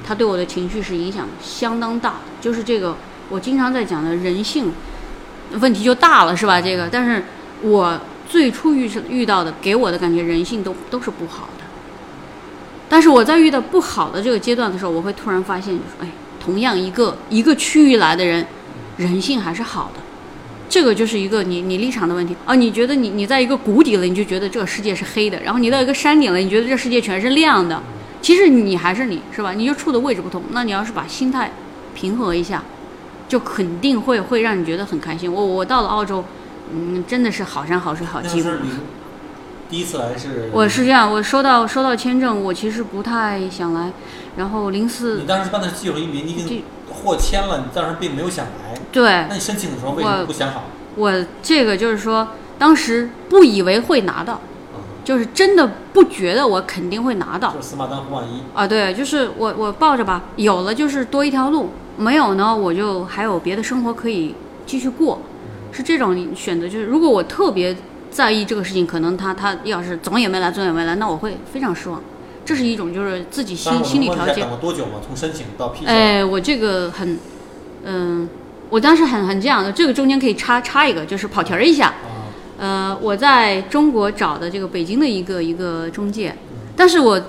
它对我的情绪是影响相当大的。就是这个我经常在讲的人性问题就大了，是吧？这个，但是我最初遇遇到的，给我的感觉人性都都是不好的。但是我在遇到不好的这个阶段的时候，我会突然发现，就是哎，同样一个一个区域来的人，人性还是好的。这个就是一个你你立场的问题啊！你觉得你你在一个谷底了，你就觉得这个世界是黑的；然后你到一个山顶了，你觉得这世界全是亮的。其实你还是你是吧？你就处的位置不同。那你要是把心态平和一下，就肯定会会让你觉得很开心。我我到了澳洲，嗯，真的是好山好水好那寂寞。第一次来是？我是这样，我收到收到签证，我其实不太想来，然后零四你当时办的是技术移民，你已经这获签了，你当时并没有想来。对那你申请的时候为什么不想好？我这个就是说，当时不以为会拿到，嗯就是真的不觉得我肯定会拿到就是死马当活马医。啊。对，就是我我抱着吧，有了就是多一条路，没有呢我就还有别的生活可以继续过，是这种选择。就是如果我特别在意这个事情，可能他他要是总也没来，总也没来，那我会非常失望。这是一种就是自己心心理调节等了多久吗？从申请到批下？哎，我这个很，嗯、我当时很很这样的，这个中间可以插插一个，就是跑题儿一下。啊，呃，我在中国找的这个北京的一个一个中介，但是我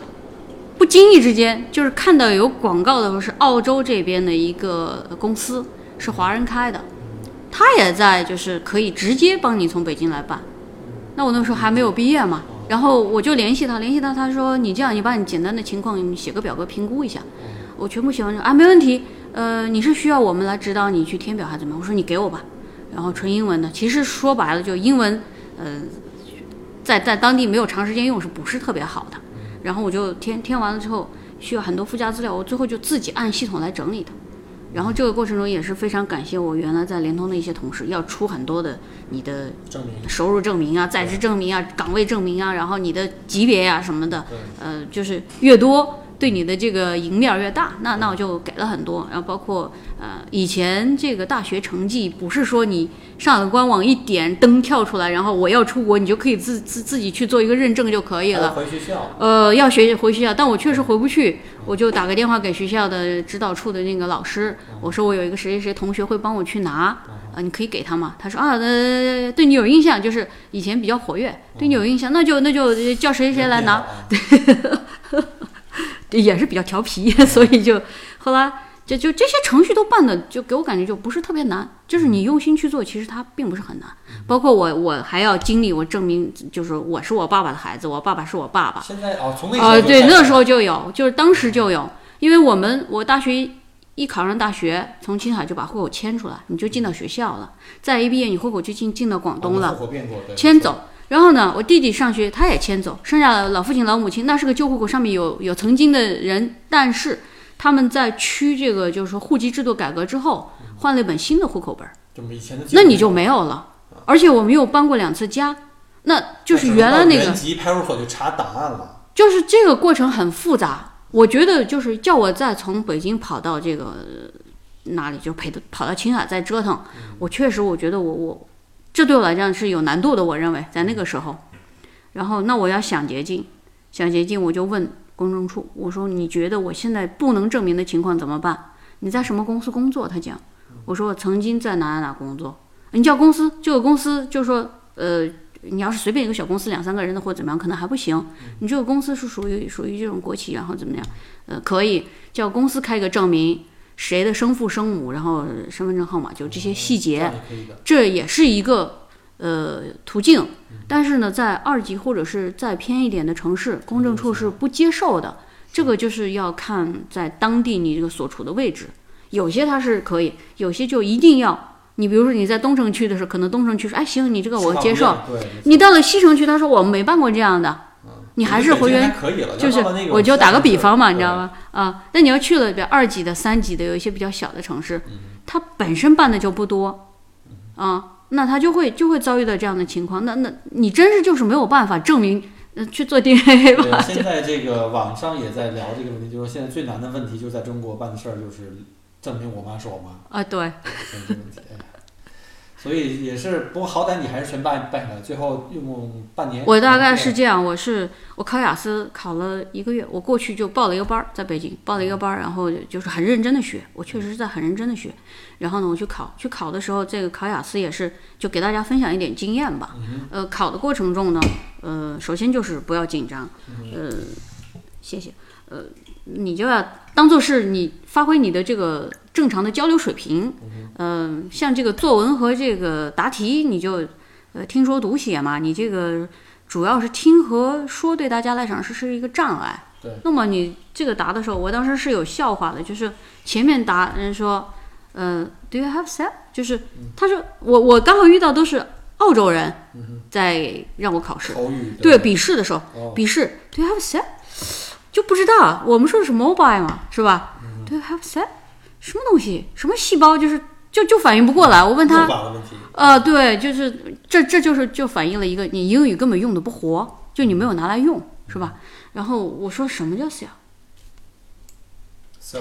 不经意之间就是看到有广告的时候是澳洲这边的一个公司，是华人开的，他也在就是可以直接帮你从北京来办。那我那时候还没有毕业嘛，然后我就联系他，联系他，他说你这样，你把你简单的情况你写个表格评估一下，我全部写完之后啊，没问题。呃，你是需要我们来指导你去填表还是怎么样？我说你给我吧，然后纯英文的，其实说白了就英文，呃，在在当地没有长时间用是不是特别好的？然后我就填填完了之后，需要很多附加资料，我最后就自己按系统来整理的。然后这个过程中也是非常感谢我原来在联通的一些同事，要出很多的你的证明。收入证明啊、在职证明啊、岗位证明啊，然后你的级别呀、什么的，呃，就是越多，对你的这个赢面儿越大。那那我就给了很多，然后包括呃，以前这个大学成绩不是说你上了官网一点灯跳出来，然后我要出国，你就可以自自自己去做一个认证就可以了。回学校。呃，要学回学校，但我确实回不去，我就打个电话给学校的指导处的那个老师，我说我有一个谁谁谁同学会帮我去拿，啊，你可以给他吗？他说啊，呃，对你有印象，就是以前比较活跃，对你有印象，那就那就叫谁谁来拿，对也是比较调皮，所以就后来就就这些程序都办的，就给我感觉就不是特别难，就是你用心去做，其实它并不是很难。包括我，我还要经历我证明，就是我是我爸爸的孩子，我爸爸是我爸爸。现在哦，从那啊、对，那时候候就有，就是当时就有，因为我们我大学一考上大学，从青海就把户口迁出来，你就进到学校了，再一毕业你户口就进进到广东了，迁走。然后呢，我弟弟上学他也迁走，剩下的老父亲老母亲那是个旧户口，上面有有曾经的人，但是他们在区这个就是说户籍制度改革之后，换了一本新的户口本儿，就以前的那你就没有了。而且我们又搬过两次家，那就是原来那个原籍派出所就查档案了。就是这个过程很复杂，我觉得就是叫我再从北京跑到这个呃哪里，就陪的跑到青海再折腾，我确实我觉得我我这对我来讲是有难度的，我认为在那个时候，然后那我要想捷径，想捷径我就问公证处，我说你觉得我现在不能证明的情况怎么办？你在什么公司工作？他讲，我说我曾经在哪哪哪工作，你叫公司，这个公司就说呃。你要是随便一个小公司两三个人的或者怎么样，可能还不行。你这个公司是属于属于这种国企，然后怎么样？呃，可以叫公司开个证明，谁的生父生母，然后身份证号码，就这些细节。这也是一个呃途径。但是呢，在二级或者是再偏一点的城市，公证处是不接受的。这个就是要看在当地你这个所处的位置，有些它是可以，有些就一定要。你比如说你在东城区的时候，可能东城区说，哎，行，你这个我接受。你到了西城区，他说我没办过这样的，你还是回原就是我就打个比方嘛，你知道吗？啊，那你要去了比如二级的、三级的，有一些比较小的城市，嗯它本身办的就不多，啊，那他就会就会遭遇到这样的情况。那那你真是就是没有办法证明，呃，去做 DNA 对，吧？现在这个网上也在聊这个问题，就是说现在最难的问题就在中国办的事儿，就是证明我妈是我妈。啊，对，这个问题，哎呀，所以也是，不过好歹你还是全办办下来，最后用半年。我大概是这样，我是我考雅思考了一个月，我过去就报了一个班儿，在北京报了一个班儿，然后就是很认真的学，我确实是在很认真的学。然后呢，我去考，去考的时候，这个考雅思也是就给大家分享一点经验吧。呃，考的过程中呢，呃，首先就是不要紧张，呃，谢谢，呃，你就要当做是你发挥你的这个正常的交流水平。嗯，像这个作文和这个答题，你就呃听说读写嘛，你这个主要是听和说，对大家来讲是是一个障碍。对。那么你这个答的时候，我当时是有笑话的，就是前面答人说，呃，Do you have set？就是他说我我刚好遇到都是澳洲人在让我考试，对笔试的时候，笔试 Do you have set？就不知道我们说的是 mobile 嘛，是吧？Do you have set？什么东西？什么细胞？就是。就就反应不过来，我问他，呃，对，就是这这就是就反映了一个你英语根本用的不活，就你没有拿来用，是吧？然后我说什么叫 sell，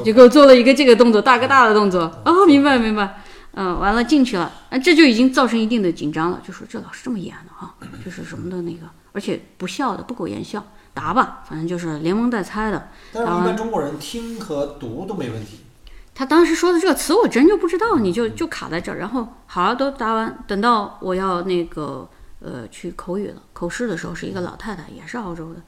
就给我做了一个这个动作，大哥大的动作，哦，明白明白，嗯，完了进去了，啊，这就已经造成一定的紧张了，就说这老师这么严的哈，就是什么的那个，而且不笑的，不苟言笑，答吧，反正就是连蒙带猜的。但是，一般中国人听和读都没问题。他当时说的这个词我真就不知道，你就就卡在这儿。然后好都答完，等到我要那个呃去口语了，口试的时候是一个老太太，也是澳洲的。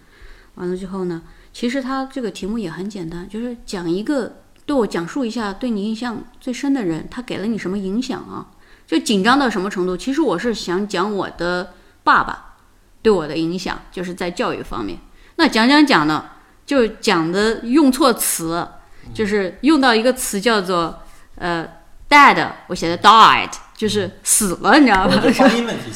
完了之后呢，其实他这个题目也很简单，就是讲一个对我讲述一下对你印象最深的人，他给了你什么影响啊？就紧张到什么程度？其实我是想讲我的爸爸对我的影响，就是在教育方面。那讲讲讲呢，就讲的用错词。就是用到一个词叫做呃，dead，我写的 died，就是死了，你知道吧？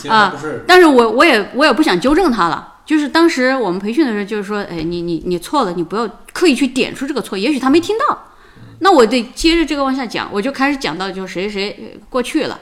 啊，但是我我也我也不想纠正他了。就是当时我们培训的时候，就是说，哎，你你你错了，你不要刻意去点出这个错，也许他没听到。那我得接着这个往下讲，我就开始讲到，就谁谁过去了，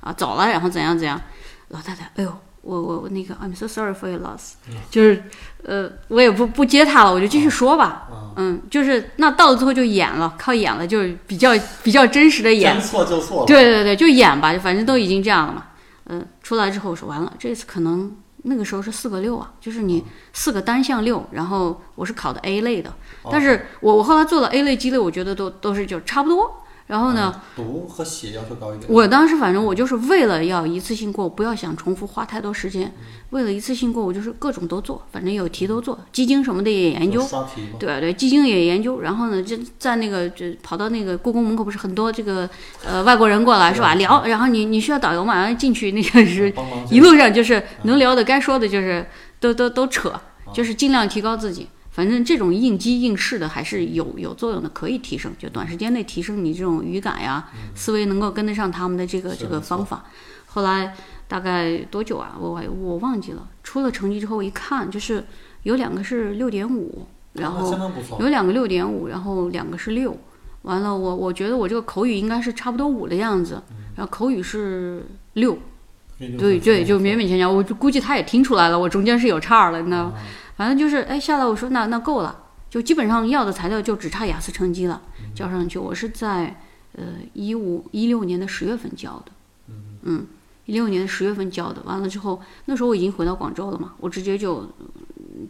啊，走了，然后怎样怎样。老太太，哎呦。我我我那个，I'm so sorry for your loss，就是，呃，我也不不接他了，我就继续说吧，嗯，就是那到了最后就演了，靠演了，就是比较比较真实的演，错就错了，对对对，就演吧，反正都已经这样了嘛，嗯，出来之后我说完了，这次可能那个时候是四个六啊，就是你四个单项六，然后我是考的 A 类的，但是我我后来做了 A 类、G 类，我觉得都都是就差不多。然后呢？读和写要求高一点。我当时反正我就是为了要一次性过，不要想重复花太多时间。为了一次性过，我就是各种都做，反正有题都做，基金什么的也研究。刷题对对，基金也研究。然后呢，就在那个就跑到那个故宫门口，不是很多这个呃外国人过来是吧？聊，然后你你需要导游嘛？然后进去那个是一路上就是能聊的，该说的就是都都都扯，就是尽量提高自己。反正这种应激应试的还是有有作用的，可以提升，就短时间内提升你这种语感呀，思维能够跟得上他们的这个这个方法。后来大概多久啊？我我忘记了。出了成绩之后一看，就是有两个是六点五，然后有两个六点五，然后两个是六。完了，我我觉得我这个口语应该是差不多五的样子，然后口语是六，对对，就勉勉强强。我就估计他也听出来了，我中间是有差了，你知道。反正就是，哎，下来我说那那够了，就基本上要的材料就只差雅思成绩了，交上去。我是在呃一五一六年的十月份交的，嗯，一六年的十月份交的。完了之后，那时候我已经回到广州了嘛，我直接就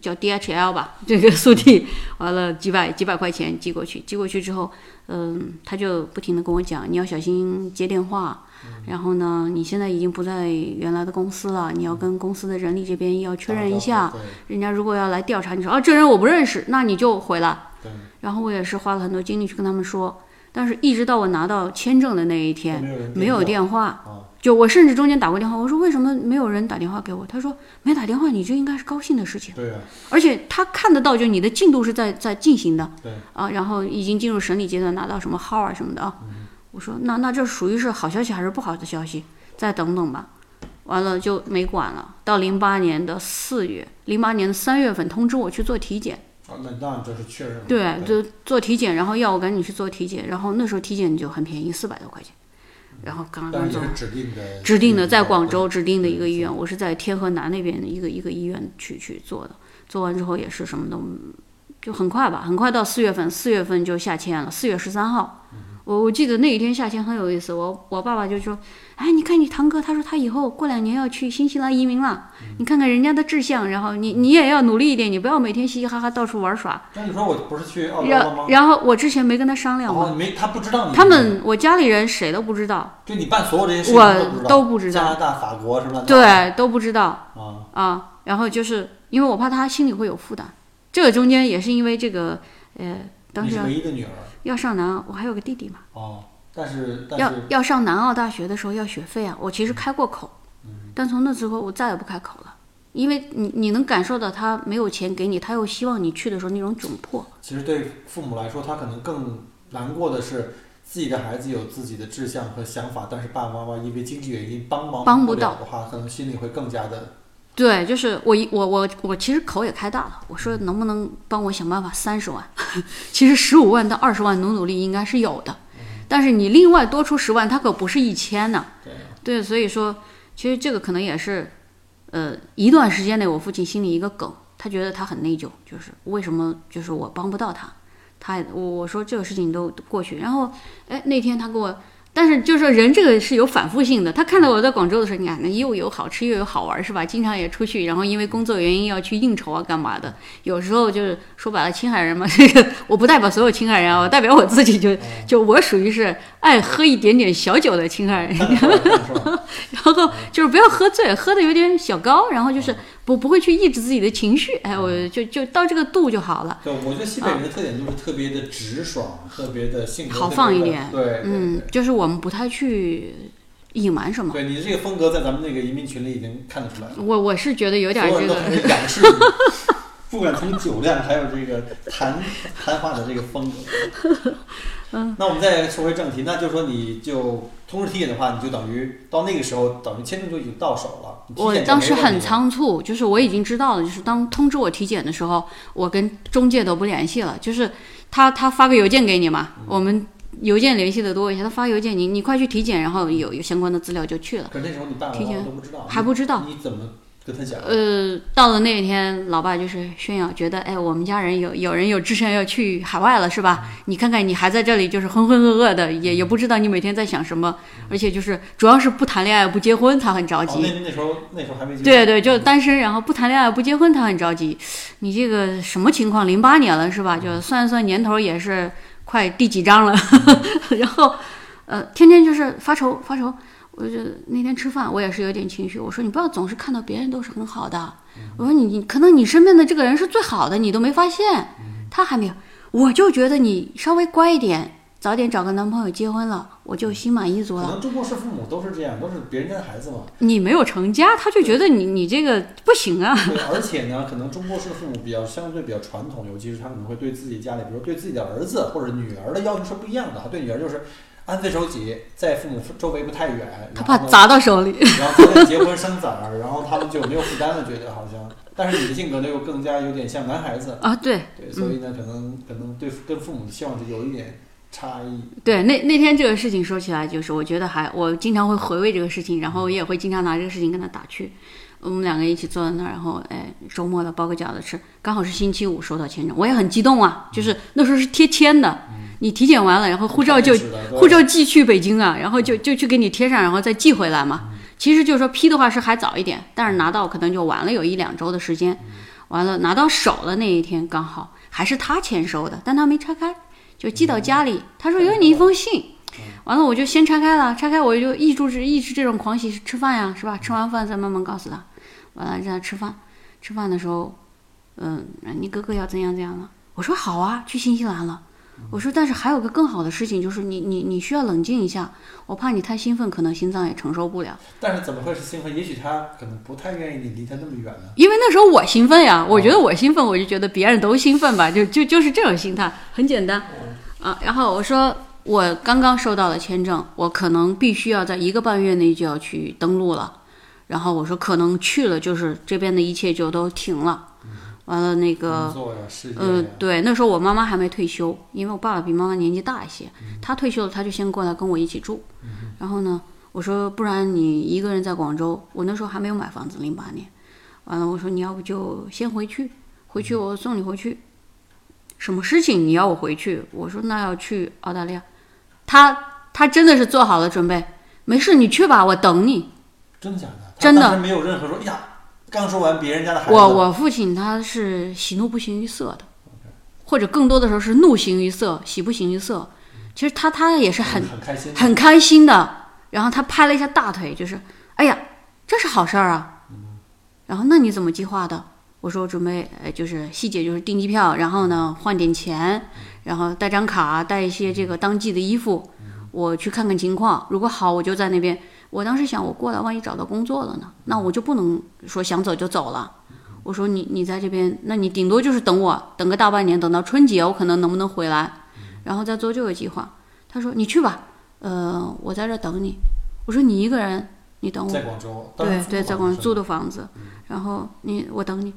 叫 DHL 吧，这个速递，完了几百几百块钱寄过去，寄过去之后，嗯，他就不停的跟我讲，你要小心接电话。然后呢？你现在已经不在原来的公司了，你要跟公司的人力这边要确认一下。人家如果要来调查，你说啊，这人我不认识，那你就回来。然后我也是花了很多精力去跟他们说，但是一直到我拿到签证的那一天，没有电话。就我甚至中间打过电话，我说为什么没有人打电话给我？他说没打电话，你就应该是高兴的事情。对啊。而且他看得到，就你的进度是在在进行的。对。啊，然后已经进入审理阶段，拿到什么号啊什么的啊。我说那那这属于是好消息还是不好的消息？再等等吧。完了就没管了。到零八年的四月，零八年的三月份通知我去做体检。啊，那那这是确认。对，就做体检，然后要我赶紧去做体检。然后那时候体检就很便宜，四百多块钱。然后刚刚走。指定的。指定的，在广州指定的一个医院，我是在天河南那边的一个一个医院去去做的。做完之后也是什么都，就很快吧，很快到四月份，四月份就下签了，四月十三号。我我记得那一天下签很有意思，我我爸爸就说，哎，你看你堂哥，他说他以后过两年要去新西兰移民了，你看看人家的志向，然后你你也要努力一点，你不要每天嘻嘻哈哈到处玩耍。那你说我不是去澳洲了吗然？然后我之前没跟他商量哦，嘛，你没，他不知道你。他们我家里人谁都不知道，就你办所有这些事情我都不知道，加拿大、法国什么的。对，都不知道啊，啊。然后就是因为我怕他心里会有负担，这个中间也是因为这个，呃，当时要唯一的女儿要上南澳，我还有个弟弟嘛。哦，但是但要要上南澳大学的时候要学费啊，我其实开过口，但从那之后我再也不开口了，因为你你能感受到他没有钱给你，他又希望你去的时候那种窘迫。其实对父母来说，他可能更难过的是自己的孩子有自己的志向和想法，但是爸爸妈妈因为经济原因帮忙帮不到了的话，可能心里会更加的对，就是我一我我我其实口也开大了，我说能不能帮我想办法三十万？其实十五万到二十万努努力应该是有的，但是你另外多出十万，它可不是一千呢。对对，所以说其实这个可能也是，呃，一段时间内我父亲心里一个梗，他觉得他很内疚，就是为什么就是我帮不到他，他我我说这个事情都过去，然后哎那天他给我。但是就是说人这个是有反复性的，他看到我在广州的时候，你看那又有好吃又有好玩，是吧？经常也出去，然后因为工作原因要去应酬啊，干嘛的？有时候就是说白了，青海人嘛，这 个我不代表所有青海人啊，我代表我自己就，就我属于是爱喝一点点小酒的青海人？然后就是不要喝醉，喝的有点小高，然后就是不不会去抑制自己的情绪，哎，我就就到这个度就好了。对，我觉得西北人的特点就是特别的直爽，特别的性格好特别的放一点对，嗯，就是我们不太去隐瞒什么。对，你这个风格在咱们那个移民群里已经看得出来了。我我是觉得有点这个，不管从酒量还有这个谈谈话的这个风格。嗯，那我们再说回正题，那就是说你就通知体检的话，你就等于到那个时候，等于签证就已经到手了。我当时很仓促，就是我已经知道了，就是当通知我体检的时候，我跟中介都不联系了，就是他他发个邮件给你嘛，嗯我们邮件联系的多一些，他发邮件你你快去体检，然后有有相关的资料就去了，可那时候你爸爸妈妈体检都不知道，还不知道。你怎么呃，到了那一天，老爸就是炫耀，觉得哎，我们家人有有人有志向要去海外了，是吧？你看看你还在这里，就是浑浑噩噩的，也也不知道你每天在想什么，而且就是主要是不谈恋爱不结婚，他很着哦，急。那那时候那时候还没结婚对对，就单身，然后不谈恋爱不结婚，他很着急。你这个什么情况？零八年了是吧？就算一算年头也是快第几章了，然后呃，天天就是发愁发愁。我就那天吃饭，我也是有点情绪。我说你不要总是看到别人都是很好的。我说你你可能你身边的这个人是最好的，你都没发现，他还没有。我就觉得你稍微乖一点，早点找个男朋友结婚了，我就心满意足了。可能中国式父母都是这样，都是别人家的孩子嘛。你没有成家，他就觉得你你这个不行啊。对，而且呢，可能中国式父母比较相对比较传统，尤其是他可能会对自己家里，比如对自己的儿子或者女儿的要求是不一样的。对女儿就是安分守己，在父母周围不太远，他怕砸到手里。然后他们结婚生子儿，然后他们就没有负担了，觉得好像。但是你的性格呢，又更加有点像男孩子，啊，对对，所以呢，可能可能对跟父母的期望就有一点差异。对，那那天这个事情说起来，就是我觉得还我经常会回味这个事情，然后也会经常拿这个事情跟他打趣。我们两个一起坐在那儿，然后哎，周末了包个饺子吃，刚好是星期五收到签证，我也很激动啊，就是那时候是贴签的，你体检完了，然后护照就护照寄去北京啊，然后就就去给你贴上，然后再寄回来嘛。其实就是说批的话是还早一点，但是拿到可能就晚了有一两周的时间。完了拿到手的那一天刚好还是他签收的，但他没拆开，就寄到家里。他说有你一封信。完了我就先拆开了，拆开我就抑制抑制这种狂喜，吃饭呀，是吧？吃完饭再慢慢告诉他。完了让他吃饭，吃饭的时候，嗯，你哥哥要怎样怎样了？我说好啊，去新西兰了。我说，但是还有个更好的事情，就是你你你需要冷静一下，我怕你太兴奋，可能心脏也承受不了。但是怎么会是兴奋？也许他可能不太愿意你离他那么远呢。因为那时候我兴奋呀，我觉得我兴奋，我就觉得别人都兴奋吧，就就就是这种心态，很简单啊。然后我说我刚刚收到了签证，我可能必须要在一个半月内就要去登陆了。然后我说可能去了，就是这边的一切就都停了。完了那个嗯，对，那时候我妈妈还没退休，因为我爸爸比妈妈年纪大一些，他退休了，他就先过来跟我一起住。然后呢，我说不然你一个人在广州，我那时候还没有买房子，零八年。完了，我说你要不就先回去，回去我送你回去。什么事情你要我回去？我说那要去澳大利亚。他他真的是做好了准备，没事，你去吧，我等你。真的假的？真的没有任何说，哎呀，刚说完别人家的孩子，我我父亲他是喜怒不形于色的，或者更多的时候是怒形于色，喜不形于色。其实他他也是很很开心的，很开心的，然后他拍了一下大腿，就是哎呀，这是好事儿啊。然后那你怎么计划的？我说我准备，呃，就是细节就是订机票，然后呢换点钱，然后带张卡，带一些这个当季的衣服，我去看看情况。如果好，我就在那边。我当时想，我过来万一找到工作了呢？那我就不能说想走就走了。我说你你在这边，那你顶多就是等我，等个大半年，等到春节我可能能不能回来，然后再做这个计划。他说你去吧，呃，我在这等你。我说你一个人，你等我。在广州，对对，在广州租的，的房子，然后你我等你。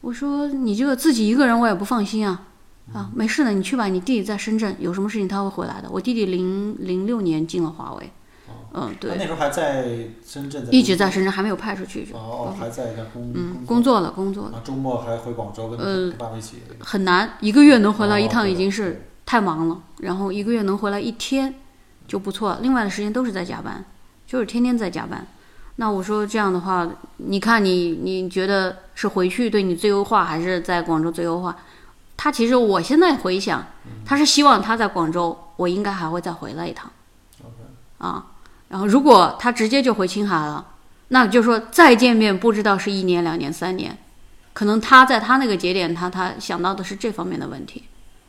我说你这个自己一个人我也不放心啊啊，没事的，你去吧。你弟弟在深圳，有什么事情他会回来的。我弟弟零零六年进了华为，嗯，对，那时候还在深圳，一直在深圳，还没有派出去。哦哦，还在那工嗯，工作了，工作了，啊，周末还回广州跟爸爸一起。很难，一个月能回来一趟哦已经是太忙了，然后一个月能回来一天就不错，另外的时间都是在加班，就是天天在加班。那我说这样的话，你看你你觉得是回去对你最优化，还是在广州最优化？他其实我现在回想，他是希望他在广州，我应该还会再回来一趟啊。然后如果他直接就回青海了，那就说再见面不知道是一年、两年、三年，可能他在他那个节点，他他想到的是这方面的问题。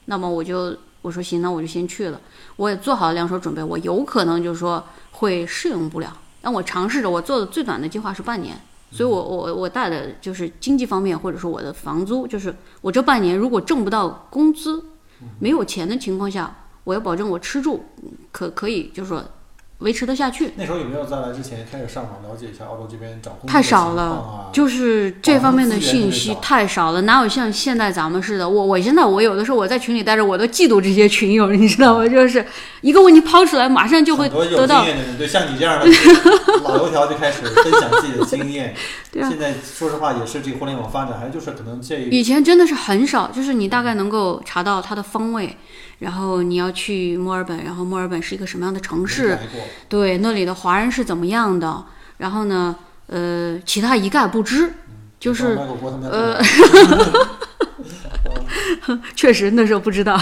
那么我就我说行，那我就先去了，我也做好两手准备，我有可能就是说会适应不了，但我尝试着，我做的最短的计划是半年，所以我我我带的就是经济方面或者说我的房租，就是我这半年如果挣不到工资，没有钱的情况下，我要保证我吃住可可以就是说维持得下去。那时候有没有在来之前开始上网了解一下澳洲这边找工作太少了？就是这方面的信息太少了，哪有像现在咱们似的？我我现在我有的时候我在群里待着，我都嫉妒这些群友，你知道吗？就是一个问题抛出来，马上就会得到经验的人，对像你这样的 老油条就开始分享自己的经验。对啊现在说实话，也是这个互联网发展，还有就是可能这以前真的是很少，就是你大概能够查到它的方位，然后你要去墨尔本，然后墨尔本是一个什么样的城市，对那里的华人是怎么样的，然后呢，呃，其他一概不知，就是呃 确实那时候不知道，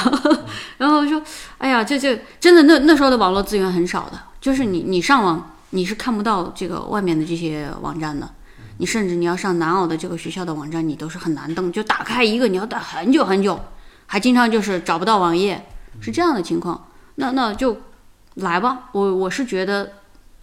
然后说，哎呀，这这真的那那时候的网络资源很少的，就是你你上网你是看不到这个外面的这些网站的，你甚至你要上南澳的这个学校的网站，你都是很难登，就打开一个你要等很久很久，还经常就是找不到网页，是这样的情况。那那就来吧，我我是觉得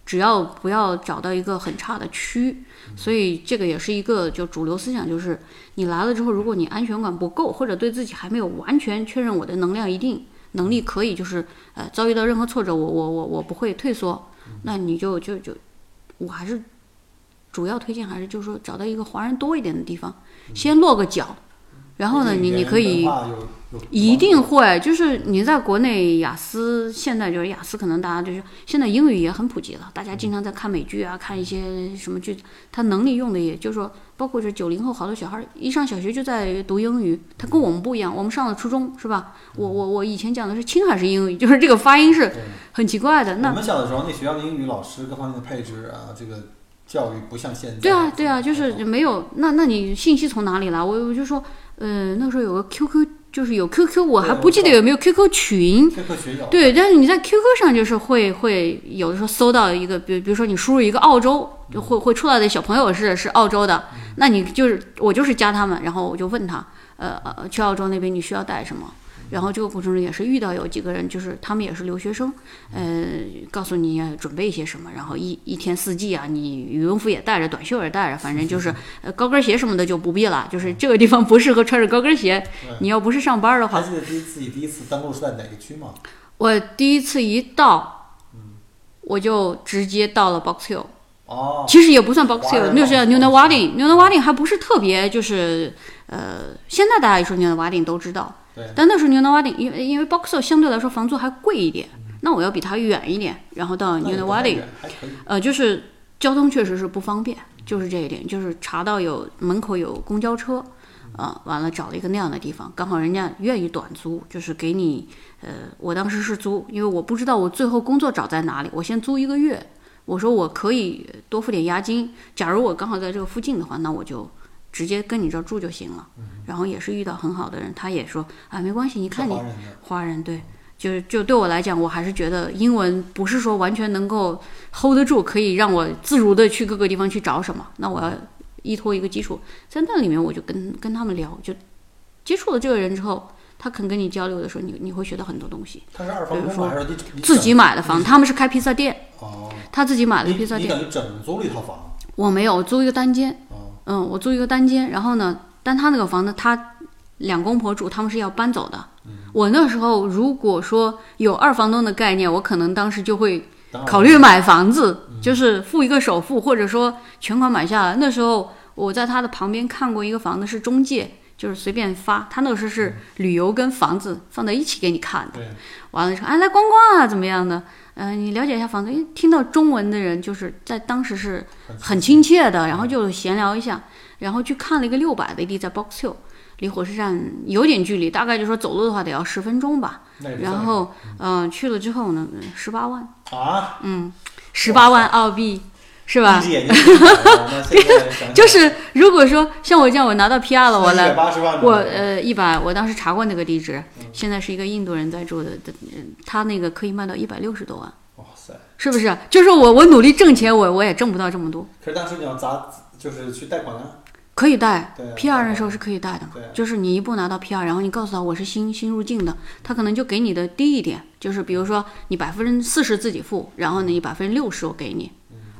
只要不要找到一个很差的区，所以这个也是一个就主流思想，就是你来了之后，如果你安全感不够，或者对自己还没有完全确认我的能量一定能力可以，就是呃遭遇到任何挫折，我我我我不会退缩，那你就就就我还是主要推荐还是就是说找到一个华人多一点的地方，先落个脚，然后呢，你你可以。一定会，就是你在国内雅思，现在就是雅思，可能大家就是现在英语也很普及了，大家经常在看美剧啊，看一些什么剧，他能力用的也就是说，包括这九零后好多小孩儿一上小学就在读英语，他跟我们不一样，我们上了初中是吧？我我我以前讲的是青海式英语，就是这个发音是很奇怪的。那我那们小的时候，那学校的英语老师各方面的配置啊，这个教育不像现在。对啊对啊，就是没有那那你信息从哪里来？我我就说，呃，那时候有个 QQ，就是有 QQ，我还不记得有没有 QQ 群。对，但是你在 QQ 上就是会会有的时候搜到一个，比比如说你输入一个澳洲，就会会出来的小朋友是是澳洲的，那你就是我就是加他们，然后我就问他，呃呃，去澳洲那边你需要带什么？然后这个过程中也是遇到有几个人，就是他们也是留学生，呃，告诉你准备一些什么，然后一一天四季啊，你羽绒服也带着，短袖也带着，反正 就是呃高跟鞋什么的就不必了，就是这个地方不适合穿着高跟鞋，你要不是上班的话。还，记得第一次你第一次登陆是在哪个区吗？我第一次一到，我就直接到了 Box Hill。哦，其实也不算 Box Hill，人那是嘛 New n a w a d i n New n a w a d i n 还不是特别，就是呃，现在大家一说 New n a w a d i n 都知道，对，但那时候 New n a w a d i n 因为因为 Box Hill 相对来说房租还贵一点，那我要比它远一点，然后到那 New 也 n a 不 w a 太 d i n 远还可以。呃，就是交通确实是不方便，就是这一点，就是查到有门口有公交车，啊，完了找了一个那样的地方，刚好人家愿意短租，就是给你，呃，我当时是租，因为我不知道我最后工作找在哪里，我先租一个月，我说我可以多付点押金，假如我刚好在这个附近的话，那我就直接跟你这儿住就行了。然后也是遇到很好的人，他也说啊，没关系，你看你华人对，就是就对我来讲，我还是觉得英文不是说完全能够 hold 得住，可以让我自如的去各个地方去找什么。那我要依托一个基础，在那里面我就跟跟他们聊，就接触了这个人之后，他肯跟你交流的时候，你你会学到很多东西。他是二房比如说东？还是你你自己买的房，他们是开披萨店，哦，他自己买了披萨店，你等于整租了一套房我没有，我租一个单间。哦，嗯，我租一个单间，然后呢，但他那个房子，他两公婆住，他们是要搬走的。我那时候如果说有二房东的概念，我可能当时就会考虑买房子，就是付一个首付，或者说全款买下来。那时候我在他的旁边看过一个房子，是中介，就是随便发，他那个时候是旅游跟房子放在一起给你看的。对，完了说，哎，来逛逛啊，怎么样的？嗯、你了解一下房子。因为听到中文的人，就是在当时是很亲切。的，然后就闲聊一下，然后去看了一个六百的地，在 Box Hill，离火车站有点距离，大概就说走路的话得要十分钟吧。然后，嗯、去了之后呢，十八万，啊，十八万澳币，是吧 就是如果说像我这样，我拿到 PR 了，我来，我呃一百，我当时查过那个地址，现在是一个印度人在住的，他那个可以卖到一百六十多万。哇塞！是不是？就是我我努力挣钱，我我也挣不到这么多。可是当时你要砸，就是去贷款啊，可以贷对啊，PR 那时候是可以贷的就是你一步拿到 PR，然后你告诉他我是新新入境的，他可能就给你的低一点，就是比如说你百分之四十自己付，然后呢你百分之六十我给你，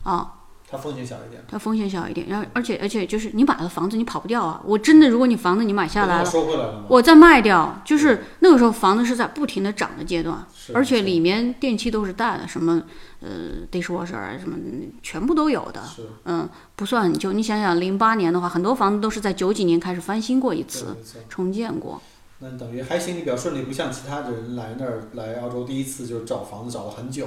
啊，它风险小一点。它风险小一点，然后而且而且就是你买了房子你跑不掉啊，我真的如果你房子你买下来我了。我再卖掉，就是那个时候房子是在不停的涨的阶段，而且里面电器都是带的，什么呃 dishwasher 啊什么全部都有的。嗯，不算就你想想，零八年的话，很多房子都是在九几年开始翻新过一次，重建过。那等于还行，你比较顺利，不像其他的人来那儿来澳洲第一次就找房子找了很久，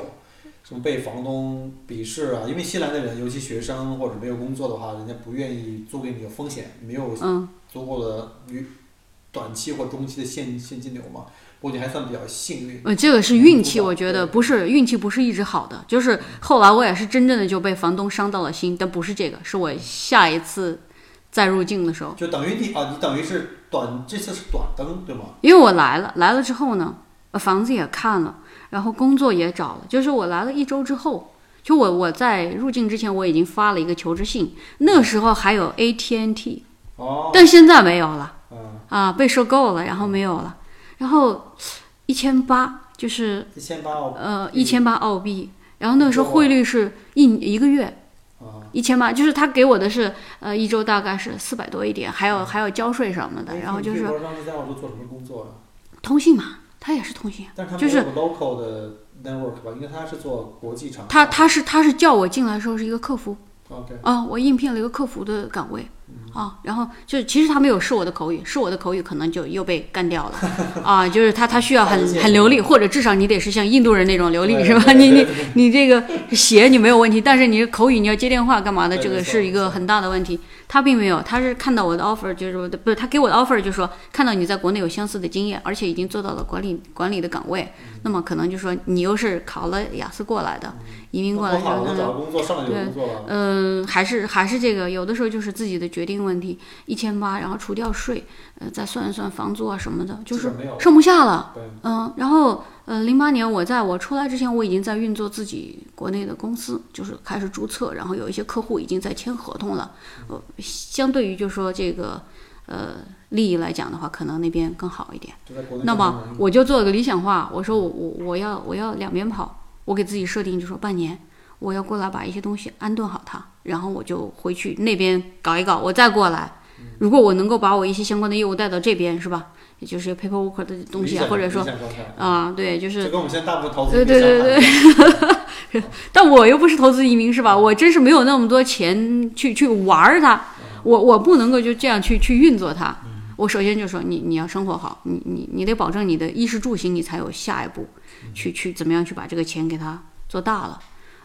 什么被房东鄙视啊，因为新来的人，尤其学生或者没有工作的话，人家不愿意租给你有风险，没有嗯，足够的于短期或中期的现现金流嘛。不过你还算比较幸运，呃，这个是运气，我觉得不是运气，不是一直好的，就是后来我也是真正的就被房东伤到了心，但不是这个，是我下一次再入境的时候，就等于你啊，你等于是短这次是短登对吗？因为我来了，来了之后呢，呃房子也看了，然后工作也找了，就是我来了一周之后。就我我在入境之前我已经发了一个求职信，那时候还有 AT&T，哦，但现在没有了。嗯，啊，被收购了，然后没有了，然后一千八就是一千八澳呃一千八澳币，然后那个时候汇率是一一个月啊，一千八，就是他给我的是呃一周大概是四百多一点，还有还有交税什么的，然后就是你当时在澳洲做什么工作啊？通信嘛，他也是通信，但是就是 local 的 network 吧，因为他是做国际厂。他他是他是叫我进来的时候是一个客服 OK，啊，我应聘了一个客服的岗位。啊，然后就是其实他没有试我的口语，试我的口语可能就又被干掉了，啊，就是他他需要很 很流利，或者至少你得是像印度人那种流利是吧？你你你这个写你没有问题，但是你口语你要接电话干嘛的，这个是一个很大的问题。他并没有，他是看到我的 offer，就是我的不是他给我的 offer，就说看到你在国内有相似的经验，而且已经做到了管理管理的岗位，那么可能就说你又是考了雅思过来的，移民过来的那多好，能找到工作，上来就有工作了。嗯，还是还是这个，有的时候就是自己的决定问题，一千八，然后除掉税，呃，再算一算房租啊什么的，就是剩不下了。对，嗯，然后呃，零八年我在我出来之前，我已经在运作自己国内的公司，就是开始注册，然后有一些客户已经在签合同了。呃，相对于就说这个呃利益来讲的话，可能那边更好一点。那么我就做了个理想化，我说我我我要我要两边跑，我给自己设定就说半年，我要过来把一些东西安顿好它，然后我就回去那边搞一搞，我再过来。如果我能够把我一些相关的业务带到这边，是吧？也就是 paperwork 的东西啊，或者说啊、对，就是就跟我们现在大部分投资对对对对，但我又不是投资移民是吧？我真是没有那么多钱去去玩儿它，我我不能够就这样去去运作它。我首先就说你你要生活好，你你你得保证你的衣食住行，你才有下一步去去怎么样去把这个钱给它做大了。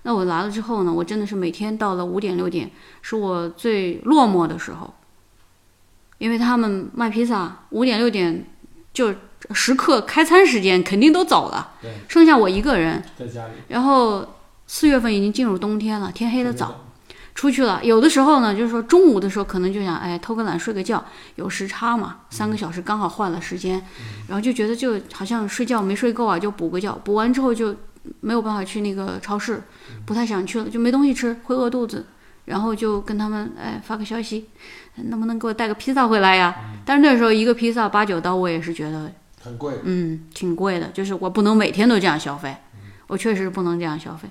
那我来了之后呢，我真的是每天到了五点六点是我最落寞的时候，因为他们卖披萨五点六点就时刻开餐时间肯定都走了，对，剩下我一个人。在家里然后四月份已经进入冬天了，天黑的早，出去了。有的时候呢，就是说中午的时候可能就想，哎，偷个懒睡个觉，有时差嘛，三个小时刚好换了时间，然后就觉得就好像睡觉没睡够啊，就补个觉，补完之后就没有办法去那个超市，不太想去了，就没东西吃，会饿肚子。然后就跟他们哎发个消息，能不能给我带个披萨回来呀？但是那时候一个披萨八九刀，我也是觉得很贵，嗯挺贵的，就是我不能每天都这样消费，我确实不能这样消费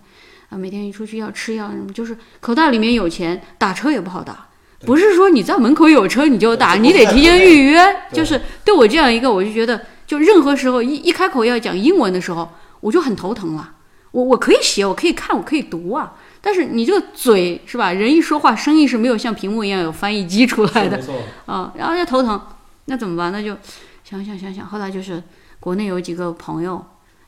啊！每天一出去要吃要什么，就是口袋里面有钱，打车也不好打。不是说你在门口有车你就打，你得提前预约。就是对我这样一个，我就觉得，就任何时候一一开口要讲英文的时候，我就很头疼了。我我可以写，我可以看，我可以读啊，但是你这个嘴是吧？人一说话，声音是没有像屏幕一样有翻译机出来的啊，然后就头疼，那怎么办？那就想想想想，后来就是国内有几个朋友，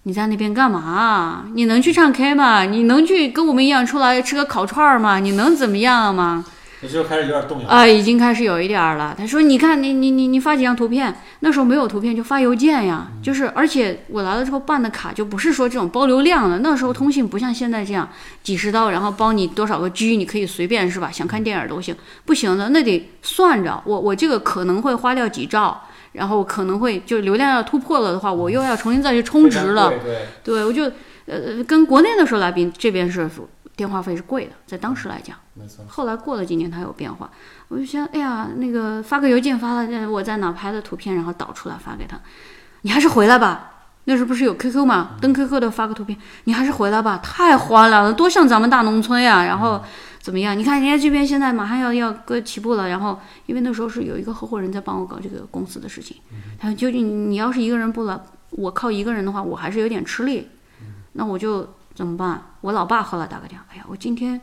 你在那边干嘛？你能去唱 K 吗？你能去跟我们一样出来吃个烤串儿吗？你能怎么样吗？也就开始有点动摇。啊，已经开始有一点儿了。他说：“你看，你你你你发几张图片？那时候没有图片，就发邮件呀。就是，而且我来了之后办的卡就不是说这种包流量的。那时候通信不像现在这样几十刀，然后包你多少个 G，你可以随便是吧？想看电影都行。不行的，那得算着。我我这个可能会花掉几兆，然后可能会就流量要突破了的话，我又要重新再去充值了。对，对，我就呃跟国内的时候来比，这边是电话费是贵的，在当时来讲。没错，后来过了几年，它有变化，我就想，哎呀，那个发个邮件发了，呃我在哪拍的图片，然后导出来发给他，你还是回来吧。那时候不是有 QQ 嘛，登 QQ 的发个图片，你还是回来吧，太荒凉了，多像咱们大农村呀。然后怎么样？你看人家这边现在马上要要搁起步了，然后因为那时候是有一个合伙人在帮我搞这个公司的事情，他说究竟你要是一个人不了，我靠一个人的话，我还是有点吃力，那我就怎么办？我老爸后来打个电话，哎呀，我今天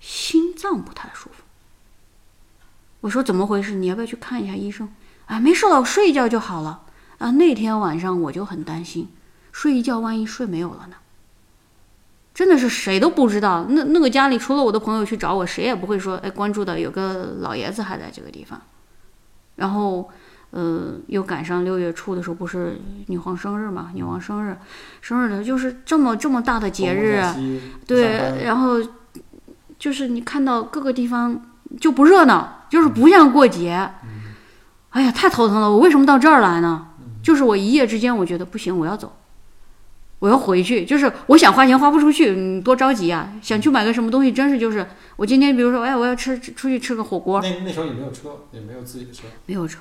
心脏不太舒服。我说怎么回事？你要不要去看一下医生？啊，没事了，我睡一觉就好了。啊，那天晚上我就很担心，睡一觉万一睡没有了呢？真的是谁都不知道。那那个家里除了我的朋友去找我，谁也不会说，哎，关注的有个老爷子还在这个地方。然后，呃，又赶上六月初的时候，不是女皇生日嘛？女王生日，生日的就是这么这么大的节日，对，然后就是你看到各个地方就不热闹，就是不像过节。哎呀，太头疼了！我为什么到这儿来呢？就是我一夜之间，我觉得不行，我要走，我要回去。就是我想花钱花不出去，你多着急啊！想去买个什么东西，真是就是我今天比如说，哎，我要吃出去吃个火锅，那那时候也没有车，也没有自己的车，没有车，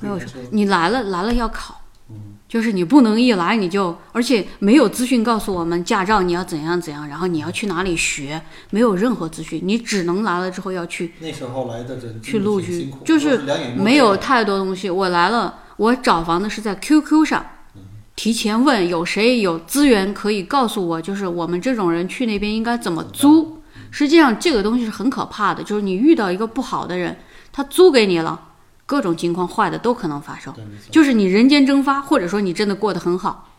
没有车，你来了来了要考。嗯，就是你不能一来你就，而且没有资讯告诉我们驾照你要怎样怎样，然后你要去哪里学，没有任何资讯，你只能来了之后要去那时候来的人去录取挺辛苦，就是没有太多东西。我来了，我找房子是在 QQ 上，提前问有谁有资源可以告诉我，就是我们这种人去那边应该怎么租。实际上这个东西是很可怕的，就是你遇到一个不好的人，他租给你了，各种情况坏的都可能发生。就是你人间蒸发，或者说你真的过得很好，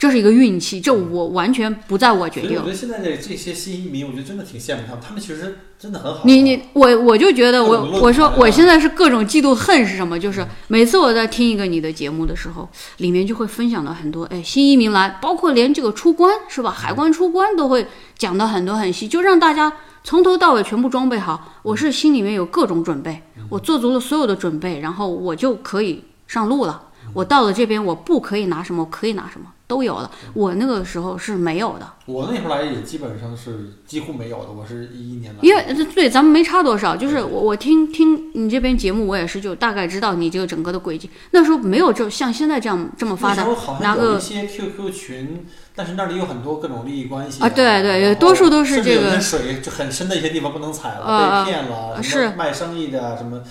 这是一个运气，这我完全不在我决定我觉。得现在的这些新移民，我觉得真的挺羡慕他们，他们其实真的很好。你你我我就觉得我我说我现在是各种嫉妒恨是什么？就是每次我在听一个你的节目的时候，里面就会分享到很多哎新移民来，包括连这个出关是吧？海关出关都会讲到很多很细，就让大家从头到尾全部装备好。我是心里面有各种准备，我做足了所有的准备，然后我就可以上路了。我到了这边，我不可以拿什么，我可以拿什么都有了。我那个时候是没有的。我那会儿来也基本上是几乎没有的，我是一一年来的，因为呃对咱们没差多少，就是我我听听你这边节目，我也是就大概知道你这个整个的轨迹。那时候没有这像现在这样这么发达那时候好拿个像有一些 QQ 群，但是那里有很多各种利益关系啊对对多数都是这个水就很深的一些地方不能踩了，呃被骗了，是卖生意的啊，什么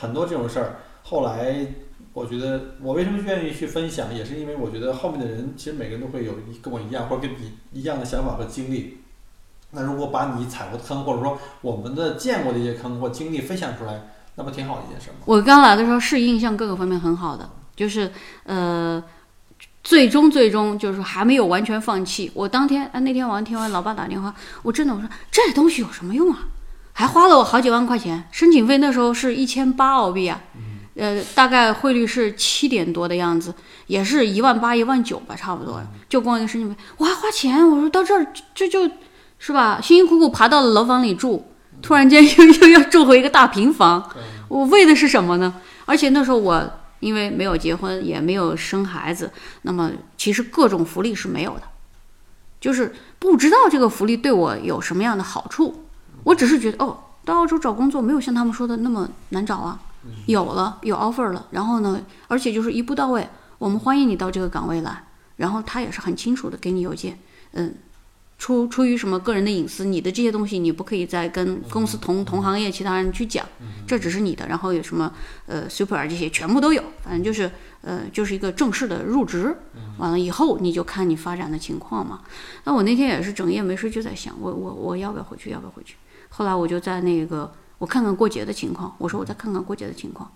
很多这种事儿。后来我觉得我为什么愿意去分享，也是因为我觉得后面的人其实每个人都会有一跟我一样或者跟你一样的想法和经历。那如果把你踩过的坑，或者说我们的见过的一些坑或经历分享出来，那不挺好的一件事吗？我刚来的时候是印象各个方面很好的，就是呃，最终最终就是还没有完全放弃。我当天啊那天晚上听完老爸打电话，我真的我说这东西有什么用啊？还花了我好几万块钱。申请费那时候是一千八澳币啊，呃，大概汇率是七点多的样子，也是一万八一万九吧，差不多。就光一个申请费，我还花钱。我说到这儿这就，是吧？辛辛苦苦爬到了楼房里住，突然间又又要住回一个大平房，我为的是什么呢？而且那时候我因为没有结婚，也没有生孩子，那么其实各种福利是没有的，就是不知道这个福利对我有什么样的好处。我只是觉得哦，到澳洲找工作没有像他们说的那么难找啊，有了有 offer 了，然后呢，而且就是一步到位，我们欢迎你到这个岗位来，然后他也是很清楚的给你邮件，嗯。出出于什么个人的隐私，你的这些东西你不可以再跟公司同同行业其他人去讲，这只是你的。然后有什么呃 super 这些全部都有，反正就是呃就是一个正式的入职。完了以后你就看你发展的情况嘛。那我那天也是整夜没睡，就在想我我我要不要回去，要不要回去？后来我就在那个我看看过节的情况，我说我再看看过节的情况。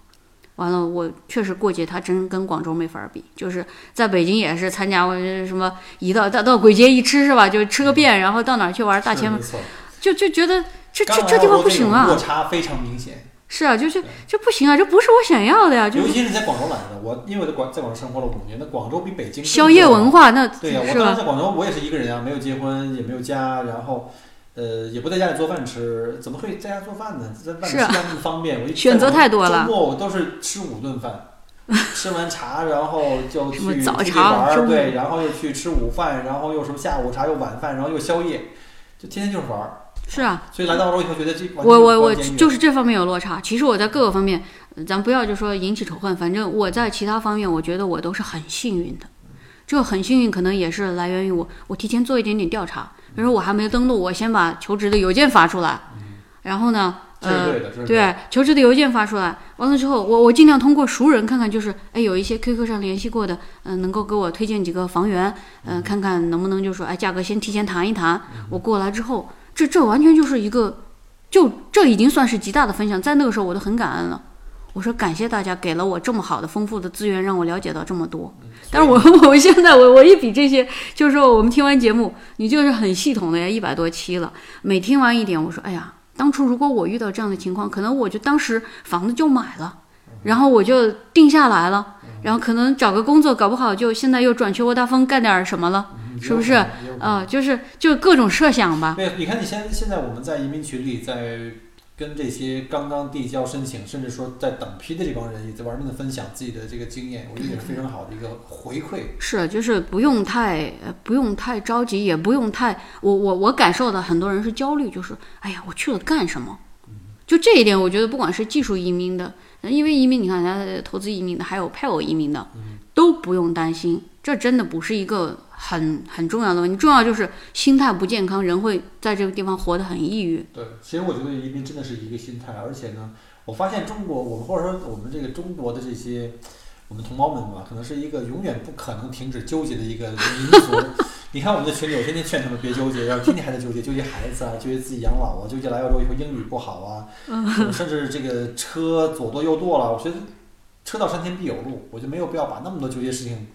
完了，我确实过节，他真跟广州没法比。就是在北京也是参加过什么，一到到到鬼节一吃是吧，就吃个遍，然后到哪儿去玩大千，就就觉得这这这地方不行啊，落差非常明显。是啊，就是这不行啊，这不是我想要的呀。就尤其是在广州来的，我因为我在广在广州生活了五年，那广州比北京宵夜文化那对呀，我当时在广州，我也是一个人啊，没有结婚，也没有家，然后。呃，也不在家里做饭吃，怎么会在家做饭呢？在外面吃饭那么方便，我选择太多了。周末我都是吃五顿饭，吃完茶然后就去早茶玩，对，然后又去吃午饭，然后又什么下午茶又晚饭，然后又宵夜，就天天就是玩儿。是啊。所以来到澳洲以后觉得这我我我就是这方面有落差。其实我在各个方面，咱不要就说引起仇恨，反正我在其他方面我觉得我都是很幸运的。这个很幸运可能也是来源于我，我提前做一点点调查。比如说我还没登录，我先把求职的邮件发出来，然后呢，呃，对，求职的邮件发出来，完了之后，我我尽量通过熟人看看，就是哎，有一些 QQ 上联系过的，嗯，能够给我推荐几个房源，嗯，看看能不能就说，哎，价格先提前谈一谈，我过来之后，这这完全就是一个，就这已经算是极大的分享，在那个时候我都很感恩了。我说感谢大家给了我这么好的丰富的资源，让我了解到这么多。但是我我现在我我一比这些，就是说我们听完节目，你就是很系统的呀，一百多期了，每听完一点，我说哎呀，当初如果我遇到这样的情况，可能我就当时房子就买了，然后我就定下来了，然后可能找个工作，搞不好就现在又转去沃达丰干点什么了，是不是？啊，就是就各种设想吧。对，你看你现现在我们在移民群里在。跟这些刚刚递交申请，甚至说在等批的这帮人，也在玩命的分享自己的这个经验，我觉得也是非常好的一个回馈。是，就是不用太不用太着急，也不用太我我我感受到很多人是焦虑，就是哎呀，我去了干什么？就这一点，我觉得不管是技术移民的，因为移民你看人家投资移民的，还有配偶移民的，都不用担心，这真的不是一个。很很重要的问题，重要就是心态不健康，人会在这个地方活得很抑郁。对，其实我觉得移民真的是一个心态，而且呢，我发现中国，我们或者说我们这个中国的这些我们同胞们吧，可能是一个永远不可能停止纠结的一个民族。你看我们的群里，我天天劝他们别纠结，然后天天还在纠结，纠结孩子啊，纠结自己养老啊，纠结来澳洲以后英语不好啊，甚至这个车左舵右舵了。我觉得车到山前必有路，我就没有必要把那么多纠结事情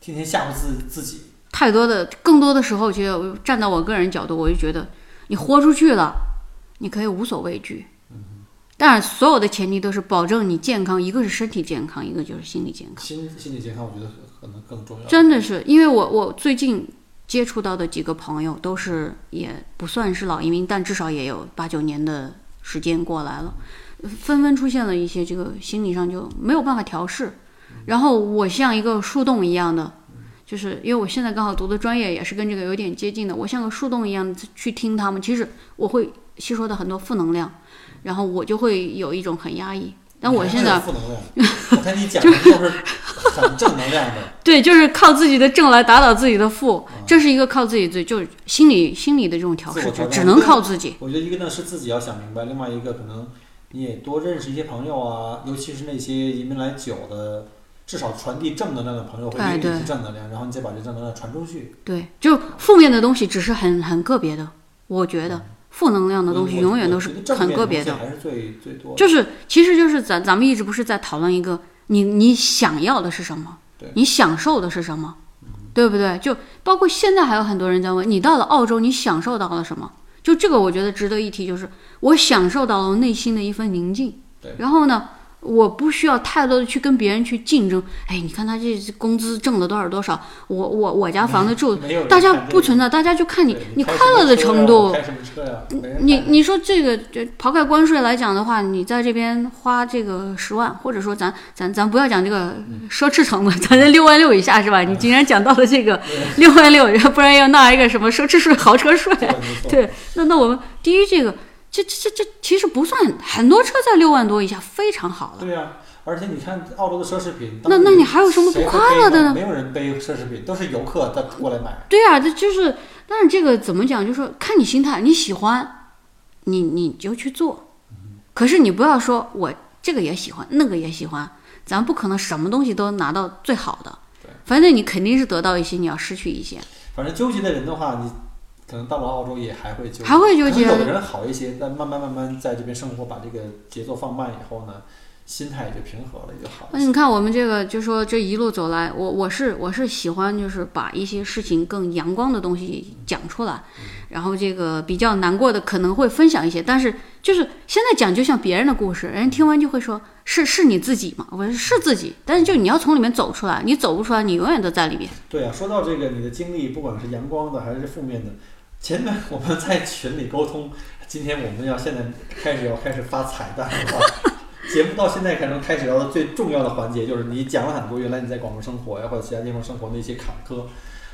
天天吓唬自自己。太多的，更多的时候，其实站到我个人角度，我就觉得你豁出去了，你可以无所畏惧。但是所有的前提都是保证你健康，一个是身体健康，一个就是心理健康。心心理健康，我觉得可能更重要。真的是，因为我我最近接触到的几个朋友，都是也不算是老移民，但至少也有八九年的时间过来了，纷纷出现了一些这个心理上就没有办法调试。然后我像一个树洞一样的。就是因为我现在刚好读的专业也是跟这个有点接近的，我像个树洞一样去听他们，其实我会吸收到很多负能量，然后我就会有一种很压抑。但我现在负能量，我跟你讲的都是很正能量的。对，就是靠自己的正来打倒自己的负，这是一个靠自己最就是心理心理的这种调试，只能靠自己。我觉得一个呢是自己要想明白，另外一个可能你也多认识一些朋友啊，尤其是那些移民来久的。至少传递正能量的朋友会给你一些正能量，然后你再把这正能量传出去。对，就负面的东西只是很很个别的，我觉得负能量的东西永远都是很个别的。还是最最多。就是，其实就是咱咱们一直不是在讨论一个你你想要的是什么，你享受的是什么，对不对？就包括现在还有很多人在问你到了澳洲你享受到了什么？就这个我觉得值得一提，就是我享受到了内心的一份宁静。对然后呢，我不需要太多的去跟别人去竞争。哎，你看他这工资挣了多少多少，我我我家房子住，大家不存在，大家就看你你快乐的程度。你你说这个，这刨开关税来讲的话，你在这边花这个十万，或者说咱咱咱不要讲这个奢侈成本，咱在六万六以下是吧？你竟然讲到了这个六万六，要不然要纳一个什么奢侈税、豪车税？对，那那我们第一这个，这这这这其实不算很多车在六万多以下非常好了。对呀、而且你看澳洲的奢侈品，那那你还有什么不快乐的呢没有人背奢侈品，都是游客在过来买。对啊，这就是，但是这个怎么讲？就是说看你心态，你喜欢，你你就去做。可是你不要说我这个也喜欢，那个也喜欢，咱不可能什么东西都拿到最好的对。反正你肯定是得到一些，你要失去一些。反正纠结的人的话，你可能到了澳洲也还会纠结，还会纠结有的人好一些，但慢慢慢慢在这边生活，把这个节奏放慢以后呢，心态也就平和了，也就好一些。那你看我们这个，就说这一路走来，我我是我是喜欢就是把一些事情更阳光的东西讲出来，然后这个比较难过的可能会分享一些，但是就是现在讲就像别人的故事，人听完就会说是是你自己吗？我说是自己，但是就你要从里面走出来，你走不出来，你永远都在里面。对啊，说到这个，你的经历不管是阳光的还是负面的，前面我们在群里沟通，今天我们要现在开始要开始发彩蛋了吧。节目到现在可能开始聊的最重要的环节，就是你讲了很多原来你在广州生活呀或者其他地方生活的一些坎坷，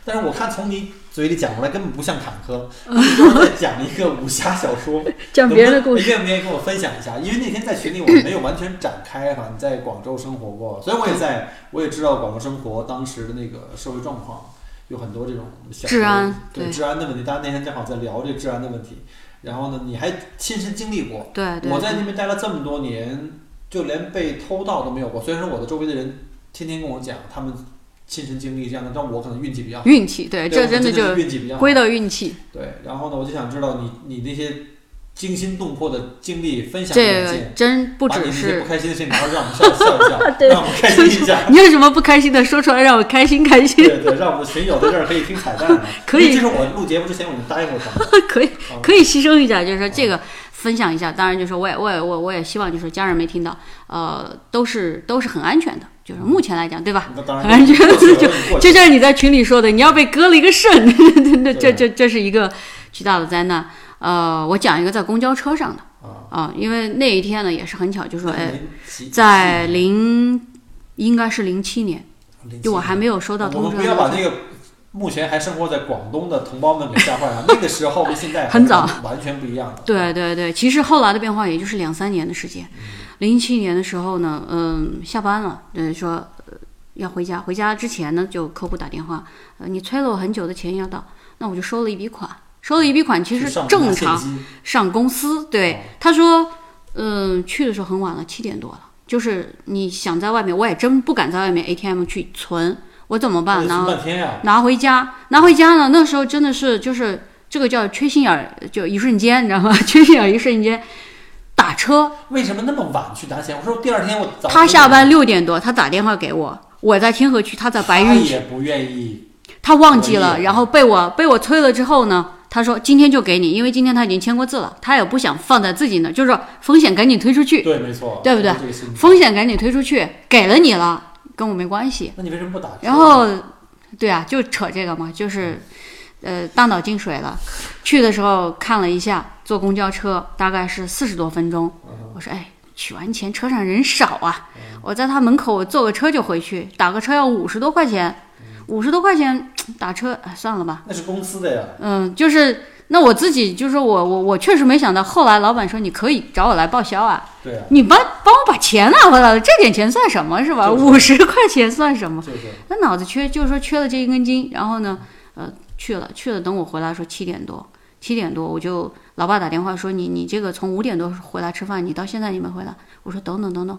但是我看从你嘴里讲出来根本不像坎坷，你就是在讲一个武侠小说。讲别人的故事，你愿不愿意跟我分享一下？因为那天在群里我没有完全展开哈，你在广州生活过，所以我也在，我也知道广州生活当时的那个社会状况，有很多这种小治安对对治安的问题。大家那天正好在聊这治安的问题，然后呢，你还亲身经历过。对对我在那边待了这么多年，就连被偷盗都没有过。虽然说我的周围的人天天跟我讲他们亲身经历这样的，但我可能运气比较好。运气，对，对这真的是就运气比较好。归到运气。对，然后呢，我就想知道你你那些惊心动魄的经历分享这个给我见。真不只是不开心的事情，然后让我们笑笑一笑，让我们开心一下。你有什么不开心的说出来，让我开心开心。对对，让我们群友在这儿可以听彩蛋啊。可以因为这是我录节目之前我已经答应过他们。可以啊可以牺牲一下，就是说这个分享一下。当然，就是我也我也我我也希望就是家人没听到，呃，都是都是很安全的，就是目前来讲，对吧？那当然，反正过去了就就像你在群里说的，你要被割了一个肾，这这这这是一个巨大的灾难。呃，我讲一个在公交车上的啊，啊，因为那一天呢也是很巧，就说哎，在零应该是零七年，就我还没有收到我们通知不要把那个目前还生活在广东的同胞们给吓坏了。那个 时候跟现在很早，完全不一样的。对对对，其实后来的变化也就是两三年的时间。零七年的时候呢，嗯，下班了，嗯，说呃要回家，回家之前呢，就客户打电话，呃，你催了我很久的钱要到，那我就收了一笔款，收了一笔款，其实正常上公司，对哦，他说，嗯，去的时候很晚了，七点多了，就是你想在外面，我也真不敢在外面 ATM 去存，我怎么办呢？拿回家，拿回家呢，那时候真的是就是这个叫缺心眼儿，就一瞬间，你知道吗？缺心眼儿一瞬间，打车，为什么那么晚去拿钱？我说第二天我早。他下班六点多，他打电话给我，我在天河区，他在白云区，也不愿意。他忘记了，然后被我被我催了之后呢，他说今天就给你，因为今天他已经签过字了，他也不想放在自己那，就是说风险赶紧推出去，对，没错。对不对风险赶紧推出去，给了你了，跟我没关系。那你为什么不打？然后，对啊，就扯这个嘛，就是，呃，大脑进水了。去的时候看了一下，坐公交车大概是四十多分钟。我说，哎，取完钱车上人少啊，我在他门口我坐个车就回去，打个车要五十多块钱，五十多块钱打车，哎，算了吧。那是公司的呀。嗯，就是那我自己就是我我我确实没想到，后来老板说你可以找我来报销啊，对啊，你帮帮我把钱拿回来了，这点钱算什么是吧？就是五十块钱算什么？就是那脑子缺，就是说缺了这一根筋，然后呢，呃，去了去了，等我回来说七点多，七点多我就老爸打电话说你你这个从五点多回来吃饭，你到现在你没回来，我说等等等等，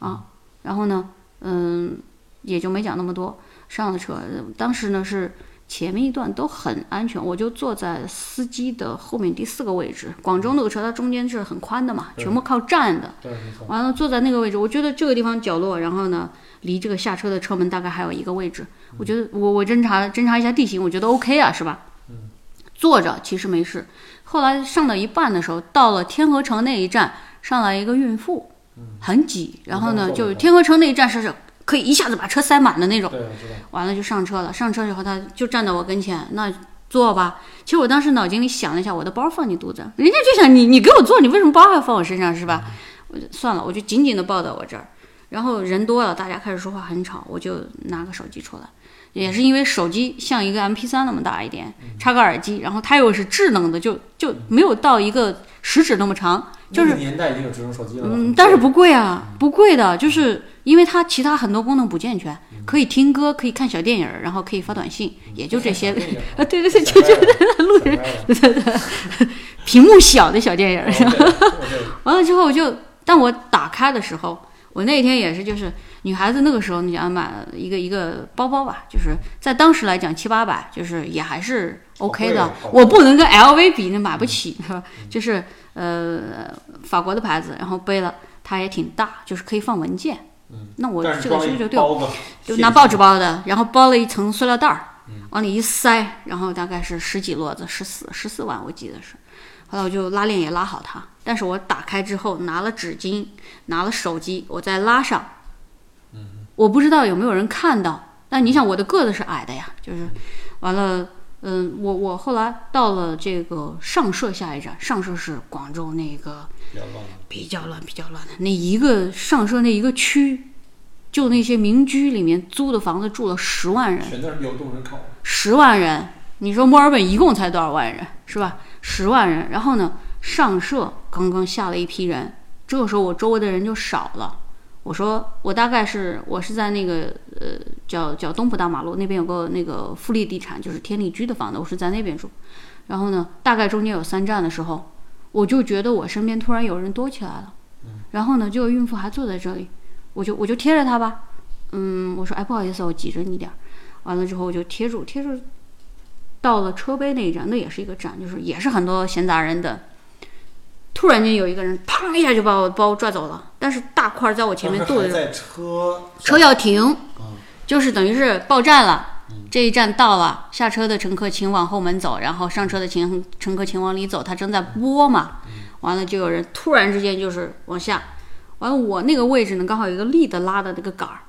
啊，然后呢，嗯，也就没讲那么多，上了车，呃当时呢是前面一段都很安全，我就坐在司机的后面第四个位置，广州那个车它中间是很宽的嘛，全部靠站的。完了坐在那个位置，我觉得这个地方角落，然后呢，离这个下车的车门大概还有一个位置。我觉得我我侦查侦查一下地形，我觉得 OK 啊，是吧？坐着其实没事，后来上到一半的时候，到了天河城那一站，上来一个孕妇，很挤。然后呢，嗯就是天河城那一站是是可以一下子把车塞满的那种。完了就上车了，上车以后他就站在我跟前，那坐吧。其实我当时脑筋里想了一下，我的包放你肚子，人家就想你你给我坐，你为什么包还要放我身上是吧？我就算了，我就紧紧的抱到我这儿。然后人多了，大家开始说话很吵，我就拿个手机出来。也是因为手机像一个 MP 三那么大一点，插个耳机，然后它又是智能的，就就没有到一个食指那么长，就是那个年代已经有智能手机了。嗯，但是不贵啊，不贵的，就是因为它其他很多功能不健全，可以听歌，可以看小电影儿，然后可以发短信，也就这些。啊，对对对，就就录人。屏幕小的小电影 完了之后我就，但我打开的时候，我那天也是，就是女孩子那个时候，你想买一个一个包包吧，就是在当时来讲七八百，就是也还是 OK 的。我不能跟 LV 比，那买不起，是吧？就是呃法国的牌子，然后背了，它也挺大，就是可以放文件。嗯，那我这个装了就就对就拿报纸包的，然后包了一层塑料袋儿，往里一塞，然后大概是十几摞子，十四十四万我记得是。后来我就拉链也拉好它，但是我打开之后拿了纸巾，拿了手机，我再拉上。我不知道有没有人看到，但你想我的个子是矮的呀，就是完了，嗯，我我后来到了这个上社下一站，上社是广州那个比较乱了。比较乱、比较乱的那一个上社那一个区，就那些民居里面租的房子住了十万人，全都是流动人口。十万人。你说墨尔本一共才多少万人，是吧？十万人。然后呢，上社刚刚下了一批人，这个时候我周围的人就少了。我说我大概是我是在那个呃叫叫东浦大马路那边有个那个富力地产，就是天利居的房子，我是在那边住。然后呢，大概中间有三站的时候，我就觉得我身边突然有人多起来了。然后呢，这个孕妇还坐在这里，我就我就贴着她吧，嗯，我说哎不好意思，我挤着你点儿。完了之后我就贴住贴住，到了车杯那一站，那也是一个站，就是也是很多闲杂人的。突然间有一个人啪一下就把我包拽走了，但是大块儿在我前面当时肚子上，还在车车要停，嗯就是等于是报站了。这一站到了，下车的乘客请往后门走，然后上车的请乘客请往里走。他正在播嘛，完了就有人突然之间就是往下，完了我那个位置呢刚好有一个立的拉的那个杆儿，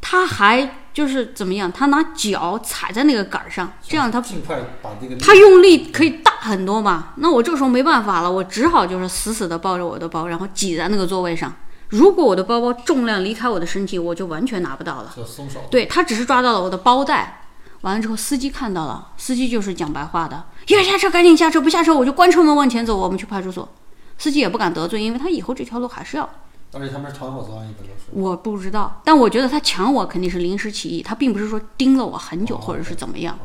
他还就是怎么样，他拿脚踩在那个杆儿上，这样他尽快把这个他用力可以大很多嘛。那我这个时候没办法了，我只好就是死死的抱着我的包，然后挤在那个座位上。如果我的包包重量离开我的身体，我就完全拿不到了。就松手。对他只是抓到了我的包带，完了之后司机看到了，司机就是讲白话的，要下车赶紧下车，不下车我就关车门往前走，我们去派出所。司机也不敢得罪，因为他以后这条路还是要。而且他们是团伙作案，一般都是。我不知道，但我觉得他抢我肯定是临时起意，他并不是说盯了我很久哦或者是怎么样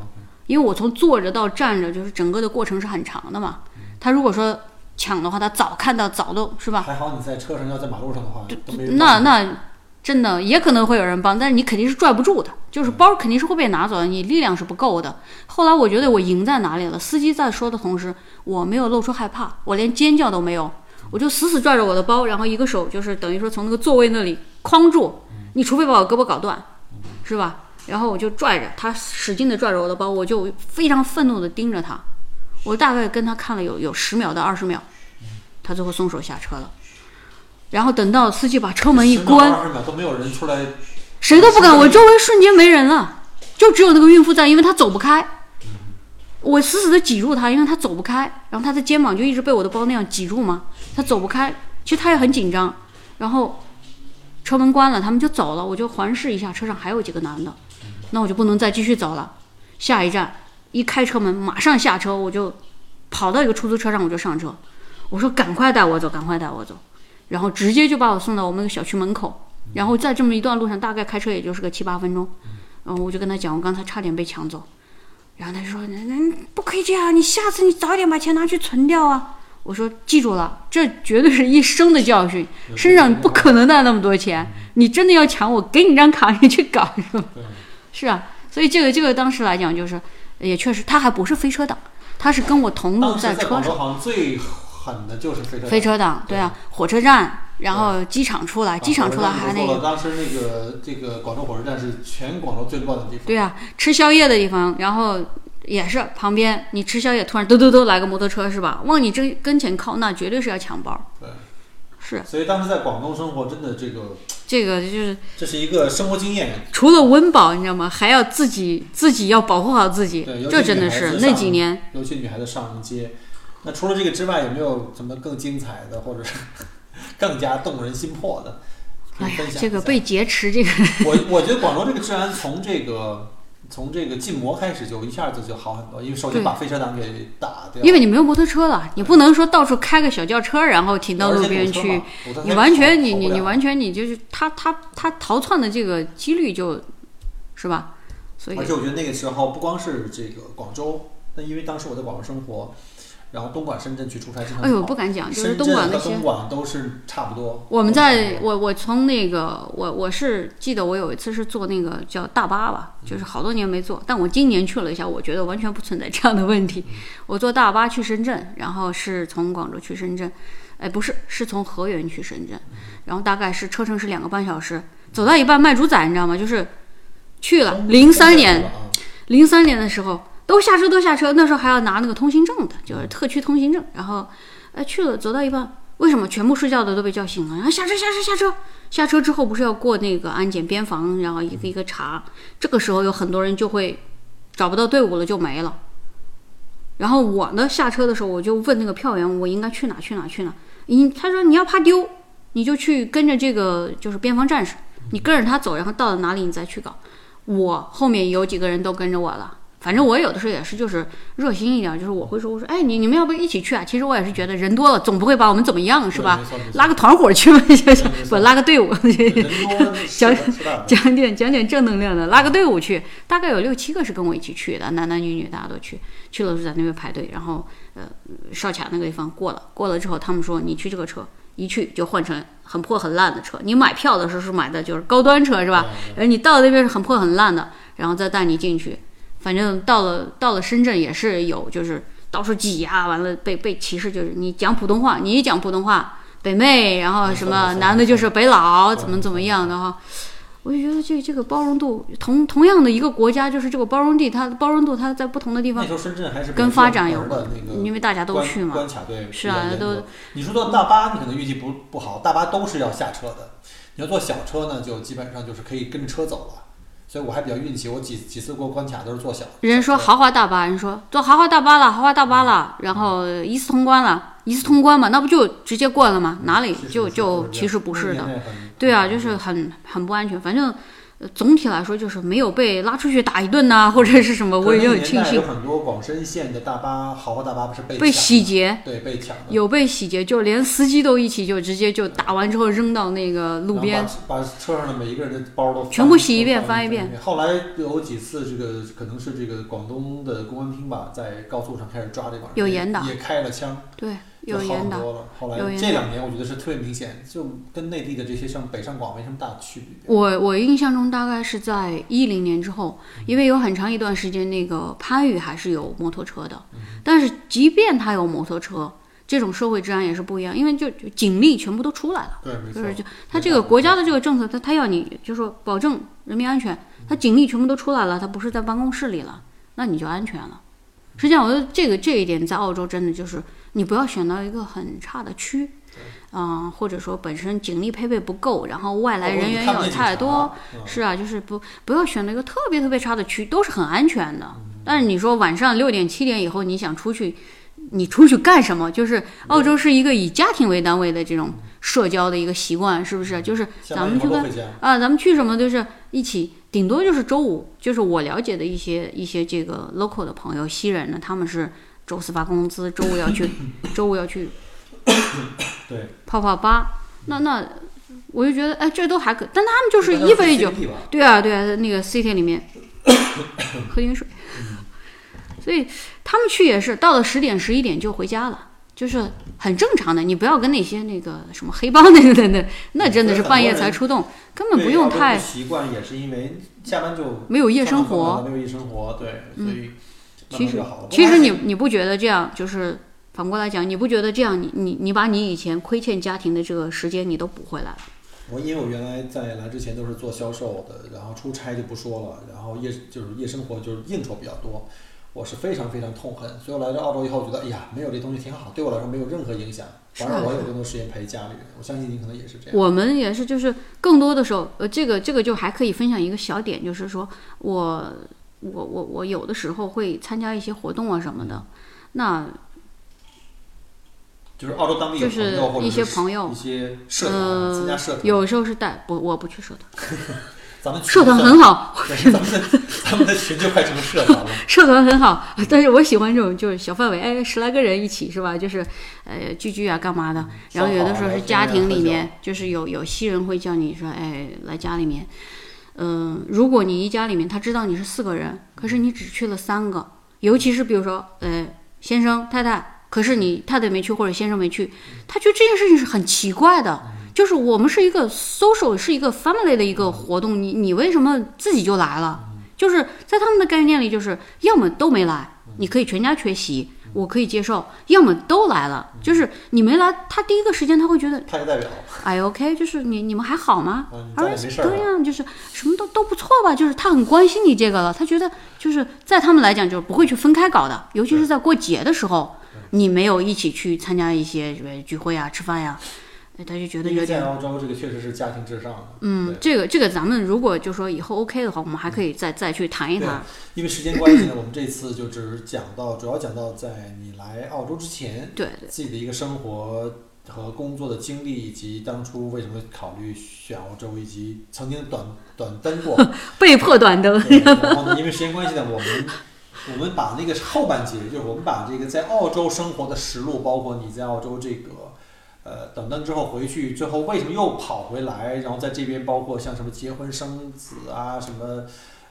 因为我从坐着到站着，就是整个的过程是很长的嘛。他如果说抢的话，他早看到早都是吧？还好你在车上，要在马路上的话，那那真的也可能会有人帮，但是你肯定是拽不住的，就是包肯定是会被拿走的，你力量是不够的。后来我觉得我赢在哪里了？司机在说的同时，我没有露出害怕，我连尖叫都没有，我就死死拽着我的包，然后一个手就是等于说从那个座位那里框住，你除非把我胳膊搞断，是吧？然后我就拽着他，使劲的拽着我的包，我就非常愤怒的盯着他，我大概跟他看了有有十秒到二十秒，他最后松手下车了。然后等到司机把车门一关，二十秒都没有人出来，谁都不敢，我周围瞬间没人了，就只有那个孕妇在，因为她走不开。我死死的挤住他，因为他走不开，然后他的肩膀就一直被我的包那样挤住嘛，他走不开。其实他也很紧张，然后车门关了，他们就走了，我就环视一下，车上还有几个男的，那我就不能再继续走了。下一站一开车门，马上下车，我就跑到一个出租车上，我就上车，我说赶快带我走，赶快带我走，然后直接就把我送到我们那个小区门口。然后在这么一段路上，大概开车也就是个七八分钟，然后我就跟他讲，我刚才差点被抢走，然后他就说，那那不可以这样，你下次你早点把钱拿去存掉啊。我说记住了，这绝对是一生的教训，身上不可能带那么多钱，你真的要抢我，给你张卡，你去搞是吧？是啊，所以这个这个当时来讲就是，也确实他还不是飞车党，他是跟我同路在车上。广州好像最狠的就是飞车飞车党，对啊，火车站，然后机场出来，机场出来还那个，当时那个这个广州火车站是全广州最乱的地方。对啊，吃宵夜的地方，然后也是旁边你吃宵夜，突然嘟嘟嘟来个摩托车是吧？往你这跟前靠，那绝对是要抢包。对，是所以当时在广东生活，真的这个这个就是这是一个生活经验。除了温饱，你知道吗？还要自己自己要保护好自己对，这真的是那几年。尤其女孩子上街，那除了这个之外，有没有什么更精彩的，或者是更加动人心魄的？哎呀这个被劫持，这个我我觉得广州这个治安从这个从这个禁摩开始就一下子就好很多，因为首先把飞车党给打掉，因为你没有摩托车了，你不能说到处开个小轿车，然后停到路边去，，你完全你你你完全你就是他他他逃窜的这个几率就，是吧？所以而且我觉得那个时候不光是这个广州，那因为当时我在广州生活，然后东莞、深圳去出差经常哎呦不敢讲，就是东莞那些东。莞都是差不多。我们在我我从那个我我是记得我有一次是坐那个叫大巴吧，就是好多年没坐，但我今年去了一下，我觉得完全不存在这样的问题。我坐大巴去深圳，然后是从广州去深圳，哎不是，是从河源去深圳，然后大概是车程是两个半小时，走到一半卖猪仔，你知道吗？就是去了零三年零三年的时候都下车都下车，那时候还要拿那个通行证的，就是特区通行证。然后，哎去了，走到一半，为什么全部睡觉的都被叫醒了？然后下车下车下车，下车之后不是要过那个安检边防，然后一个一个查。这个时候有很多人就会找不到队伍了，就没了。然后我呢下车的时候，我就问那个票员，我应该去哪去哪去哪？你他说你要怕丢，你就去跟着这个就是边防战士，你跟着他走，然后到了哪里你再去搞。我后面有几个人都跟着我了。反正我有的时候也是，就是热心一点，就是我会说，我说，哎，你你们要不要一起去啊？其实我也是觉得人多了，总不会把我们怎么样，是吧？？拉个团伙去嘛，不拉个队伍，讲讲点讲点正能量的，拉个队伍去，大概有六七个是跟我一起去的，男男女女大家都去，去了就在那边排队，然后呃哨卡那个地方过了，过了之后他们说你去这个车，一去就换成很破很烂的车，你买票的时候是买的就是高端车是吧？而你到那边是很破很烂的，然后再带你进去，反正到了到了深圳也是有就是到处挤呀、完了被被歧视，就是你讲普通话，你一讲普通话。北妹，然后什么男的就是北佬，怎么怎么样的哈，我就觉得这这个包容度，同同样的一个国家，就是这个包容地，它的包容度，它在不同的地方那时，候深圳还是跟发展有关那个因为大家都去嘛。关卡对是啊都你说坐大巴，你可能运气不不好，大巴都是要下车的。你要坐小车呢，就基本上就是可以跟着车走了。所以我还比较运气，我几几次过关卡都是坐小。人说豪华大巴，人说坐豪华大巴了，豪华大巴了，然后一次通关了，一次通关嘛，那不就直接过了吗？哪里就就其实不是的，。对啊，就是很很不安全。反正、呃总体来说就是没有被拉出去打一顿呐、或者是什么，我也有很庆幸有很多广深线的大巴、豪华大巴不是被被，洗劫。对，被抢的。有被洗劫，就连司机都一起就直接就打完之后扔到那个路边把车上的每一个人的包都全部洗一遍翻一遍。后来有几次，这个可能是这个广东的公安厅吧，在高速上开始抓这帮人，有严打也开了枪，对，就好有严打。很多了。后来有严打这两年，我觉得是特别明显，就跟内地的这些像北上广没什么大的区别。我我印象中大概是在一零年之后，因为有很长一段时间那个番禺还是有摩托车的，但是即便他有摩托车，这种社会治安也是不一样，因为就就警力全部都出来了。对，没错就是。就他这个国家的这个政策，他他要你就说保证人民安全，他警力全部都出来了，他不是在办公室里了，那你就安全了。实际上，我觉得这个这一点在澳洲真的就是你不要选到一个很差的区，嗯、或者说本身警力配备不够，然后外来人员又太多，嗯是啊，就是不不要选那个特别特别差的区，都是很安全的。但是你说晚上六点七点以后你想出去，你出去干什么？就是澳洲是一个以家庭为单位的这种社交的一个习惯，是不是？就是咱们去跟。啊，咱们去什么都是一起，顶多就是周五，就是我了解的一些一些这个 local 的朋友，西人呢，他们是周四发工资，周五要去，周五要去 对，泡泡吧。那那我就觉得，哎，这都还可，但他们就是一杯酒对啊，对啊，那个 city 里面 喝点水，所以他们去也是到了十点十一点就回家了，就是很正常的。你不要跟那些那个什么黑帮 那个的那那真的是半夜才出动，根本不用太习惯，也是因为下班就没有夜生活。没有夜生活，对，所以慢其实。其实你你不觉得这样就是反过来讲，你不觉得这样你你你把你以前亏欠家庭的这个时间你都补回来了？我因为我原来在来之前都是做销售的，然后出差就不说了，然后夜就是夜生活就是应酬比较多。我是非常非常痛恨。所以我来到澳洲以后，觉得哎呀，没有这东西挺好，对我来说没有任何影响，反而啊我有更多时间陪家里人。我相信你可能也是这样。我们也是，就是更多的时候，呃，这个这个就还可以分享一个小点，就是说我我我我有的时候会参加一些活动啊什么的，那就是澳洲当地有就是朋友或者一些朋友一些社团、参加社呃，团，有时候是带不，我不去社团，咱们社团很好，咱们的 咱们的群就快成社团了。社团很好，但是我喜欢这种就是小范围，哎，十来个人一起是吧？就是呃聚聚啊，干嘛的？然后有的时候是家庭里面，就是有有西人会叫你说，哎，来家里面。嗯、如果你一家里面他知道你是四个人，可是你只去了三个，尤其是比如说，呃，先生太太，可是你太太没去或者先生没去，他觉得这件事情是很奇怪的。就是我们是一个 social，是一个 family 的一个活动，你你为什么自己就来了？就是在他们的概念里，就是要么都没来，你可以全家缺席，我可以接受；要么都来了，就是你没来，他第一个时间他会觉得，派个代表，哎，OK，就是你你们还好吗？啊，没事？对呀、就是什么都都不错吧，就是他很关心你这个了，他觉得就是在他们来讲就是不会去分开搞的，尤其是在过节的时候，你没有一起去参加一些什么聚会啊、吃饭呀、哎他就觉得有点在澳洲，这个确实是家庭至上的。嗯，这个这个咱们如果就说以后 OK 的话，我们还可以再再去谈一谈。因为时间关系呢，我们这次就只讲到，主要讲到在你来澳洲之前，对对，自己的一个生活和工作的经历，以及当初为什么考虑选澳洲，以及曾经短短登过。被迫短登。然后呢，因为时间关系呢，我们我们把那个后半节，就是我们把这个在澳洲生活的实录，包括你在澳洲这个呃等等之后回去，最后为什么又跑回来，然后在这边包括像什么结婚生子啊，什么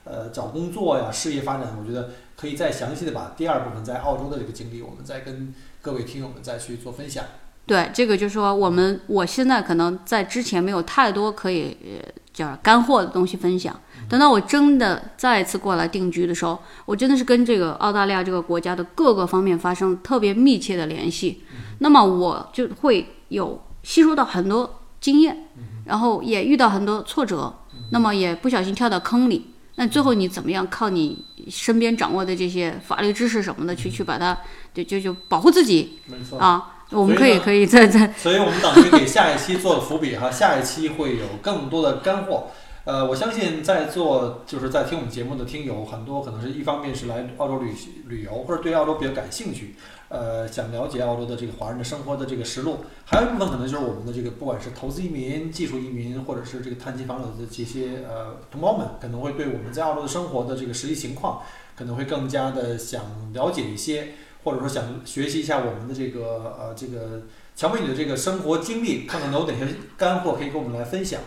呃找工作呀、事业发展，我觉得可以再详细的把第二部分在澳洲的这个经历，我们再跟各位听友们再去做分享。对，这个就是说我们我现在可能在之前没有太多可以呃叫干货的东西分享。等到我真的再一次过来定居的时候，我真的是跟这个澳大利亚这个国家的各个方面发生特别密切的联系，那么我就会有吸收到很多经验，然后也遇到很多挫折，那么也不小心跳到坑里。那最后你怎么样靠你身边掌握的这些法律知识什么的去去把它就就就保护自己没错。啊？我们可以可以再再所以我们等于给下一期做伏笔哈，下一期会有更多的干货。呃，我相信在座就是在听我们节目的听友很多，可能是一方面是来澳洲旅旅游，或者对澳洲比较感兴趣，呃，想了解澳洲的这个华人的生活的这个实录，还有一部分可能就是我们的这个不管是投资移民、技术移民，或者是这个探亲访友的这些呃同胞们，可能会对我们在澳洲的生活的这个实际情况，可能会更加的想了解一些。或者说想学习一下我们的这个呃这个乔美女的这个生活经历，看看能有哪些干货可以跟我们来分享。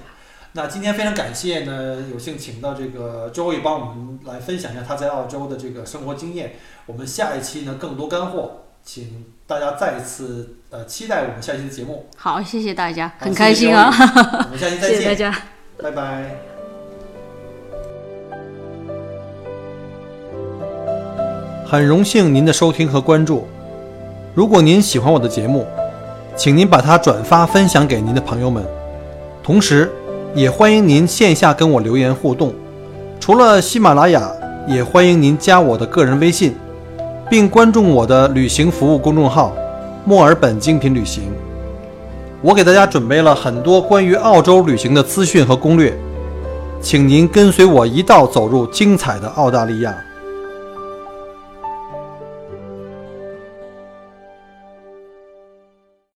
那今天非常感谢呢，有幸请到这个周易帮我们来分享一下他在澳洲的这个生活经验。我们下一期呢更多干货，请大家再一次呃期待我们下期的节目。好，谢谢大家，很开心啊，我们下期再谢谢大见，家。拜拜。很荣幸您的收听和关注。如果您喜欢我的节目，请您把它转发分享给您的朋友们。同时，也欢迎您线下跟我留言互动。除了喜马拉雅，也欢迎您加我的个人微信，并关注我的旅行服务公众号“墨尔本精品旅行”。我给大家准备了很多关于澳洲旅行的资讯和攻略，请您跟随我一道走入精彩的澳大利亚。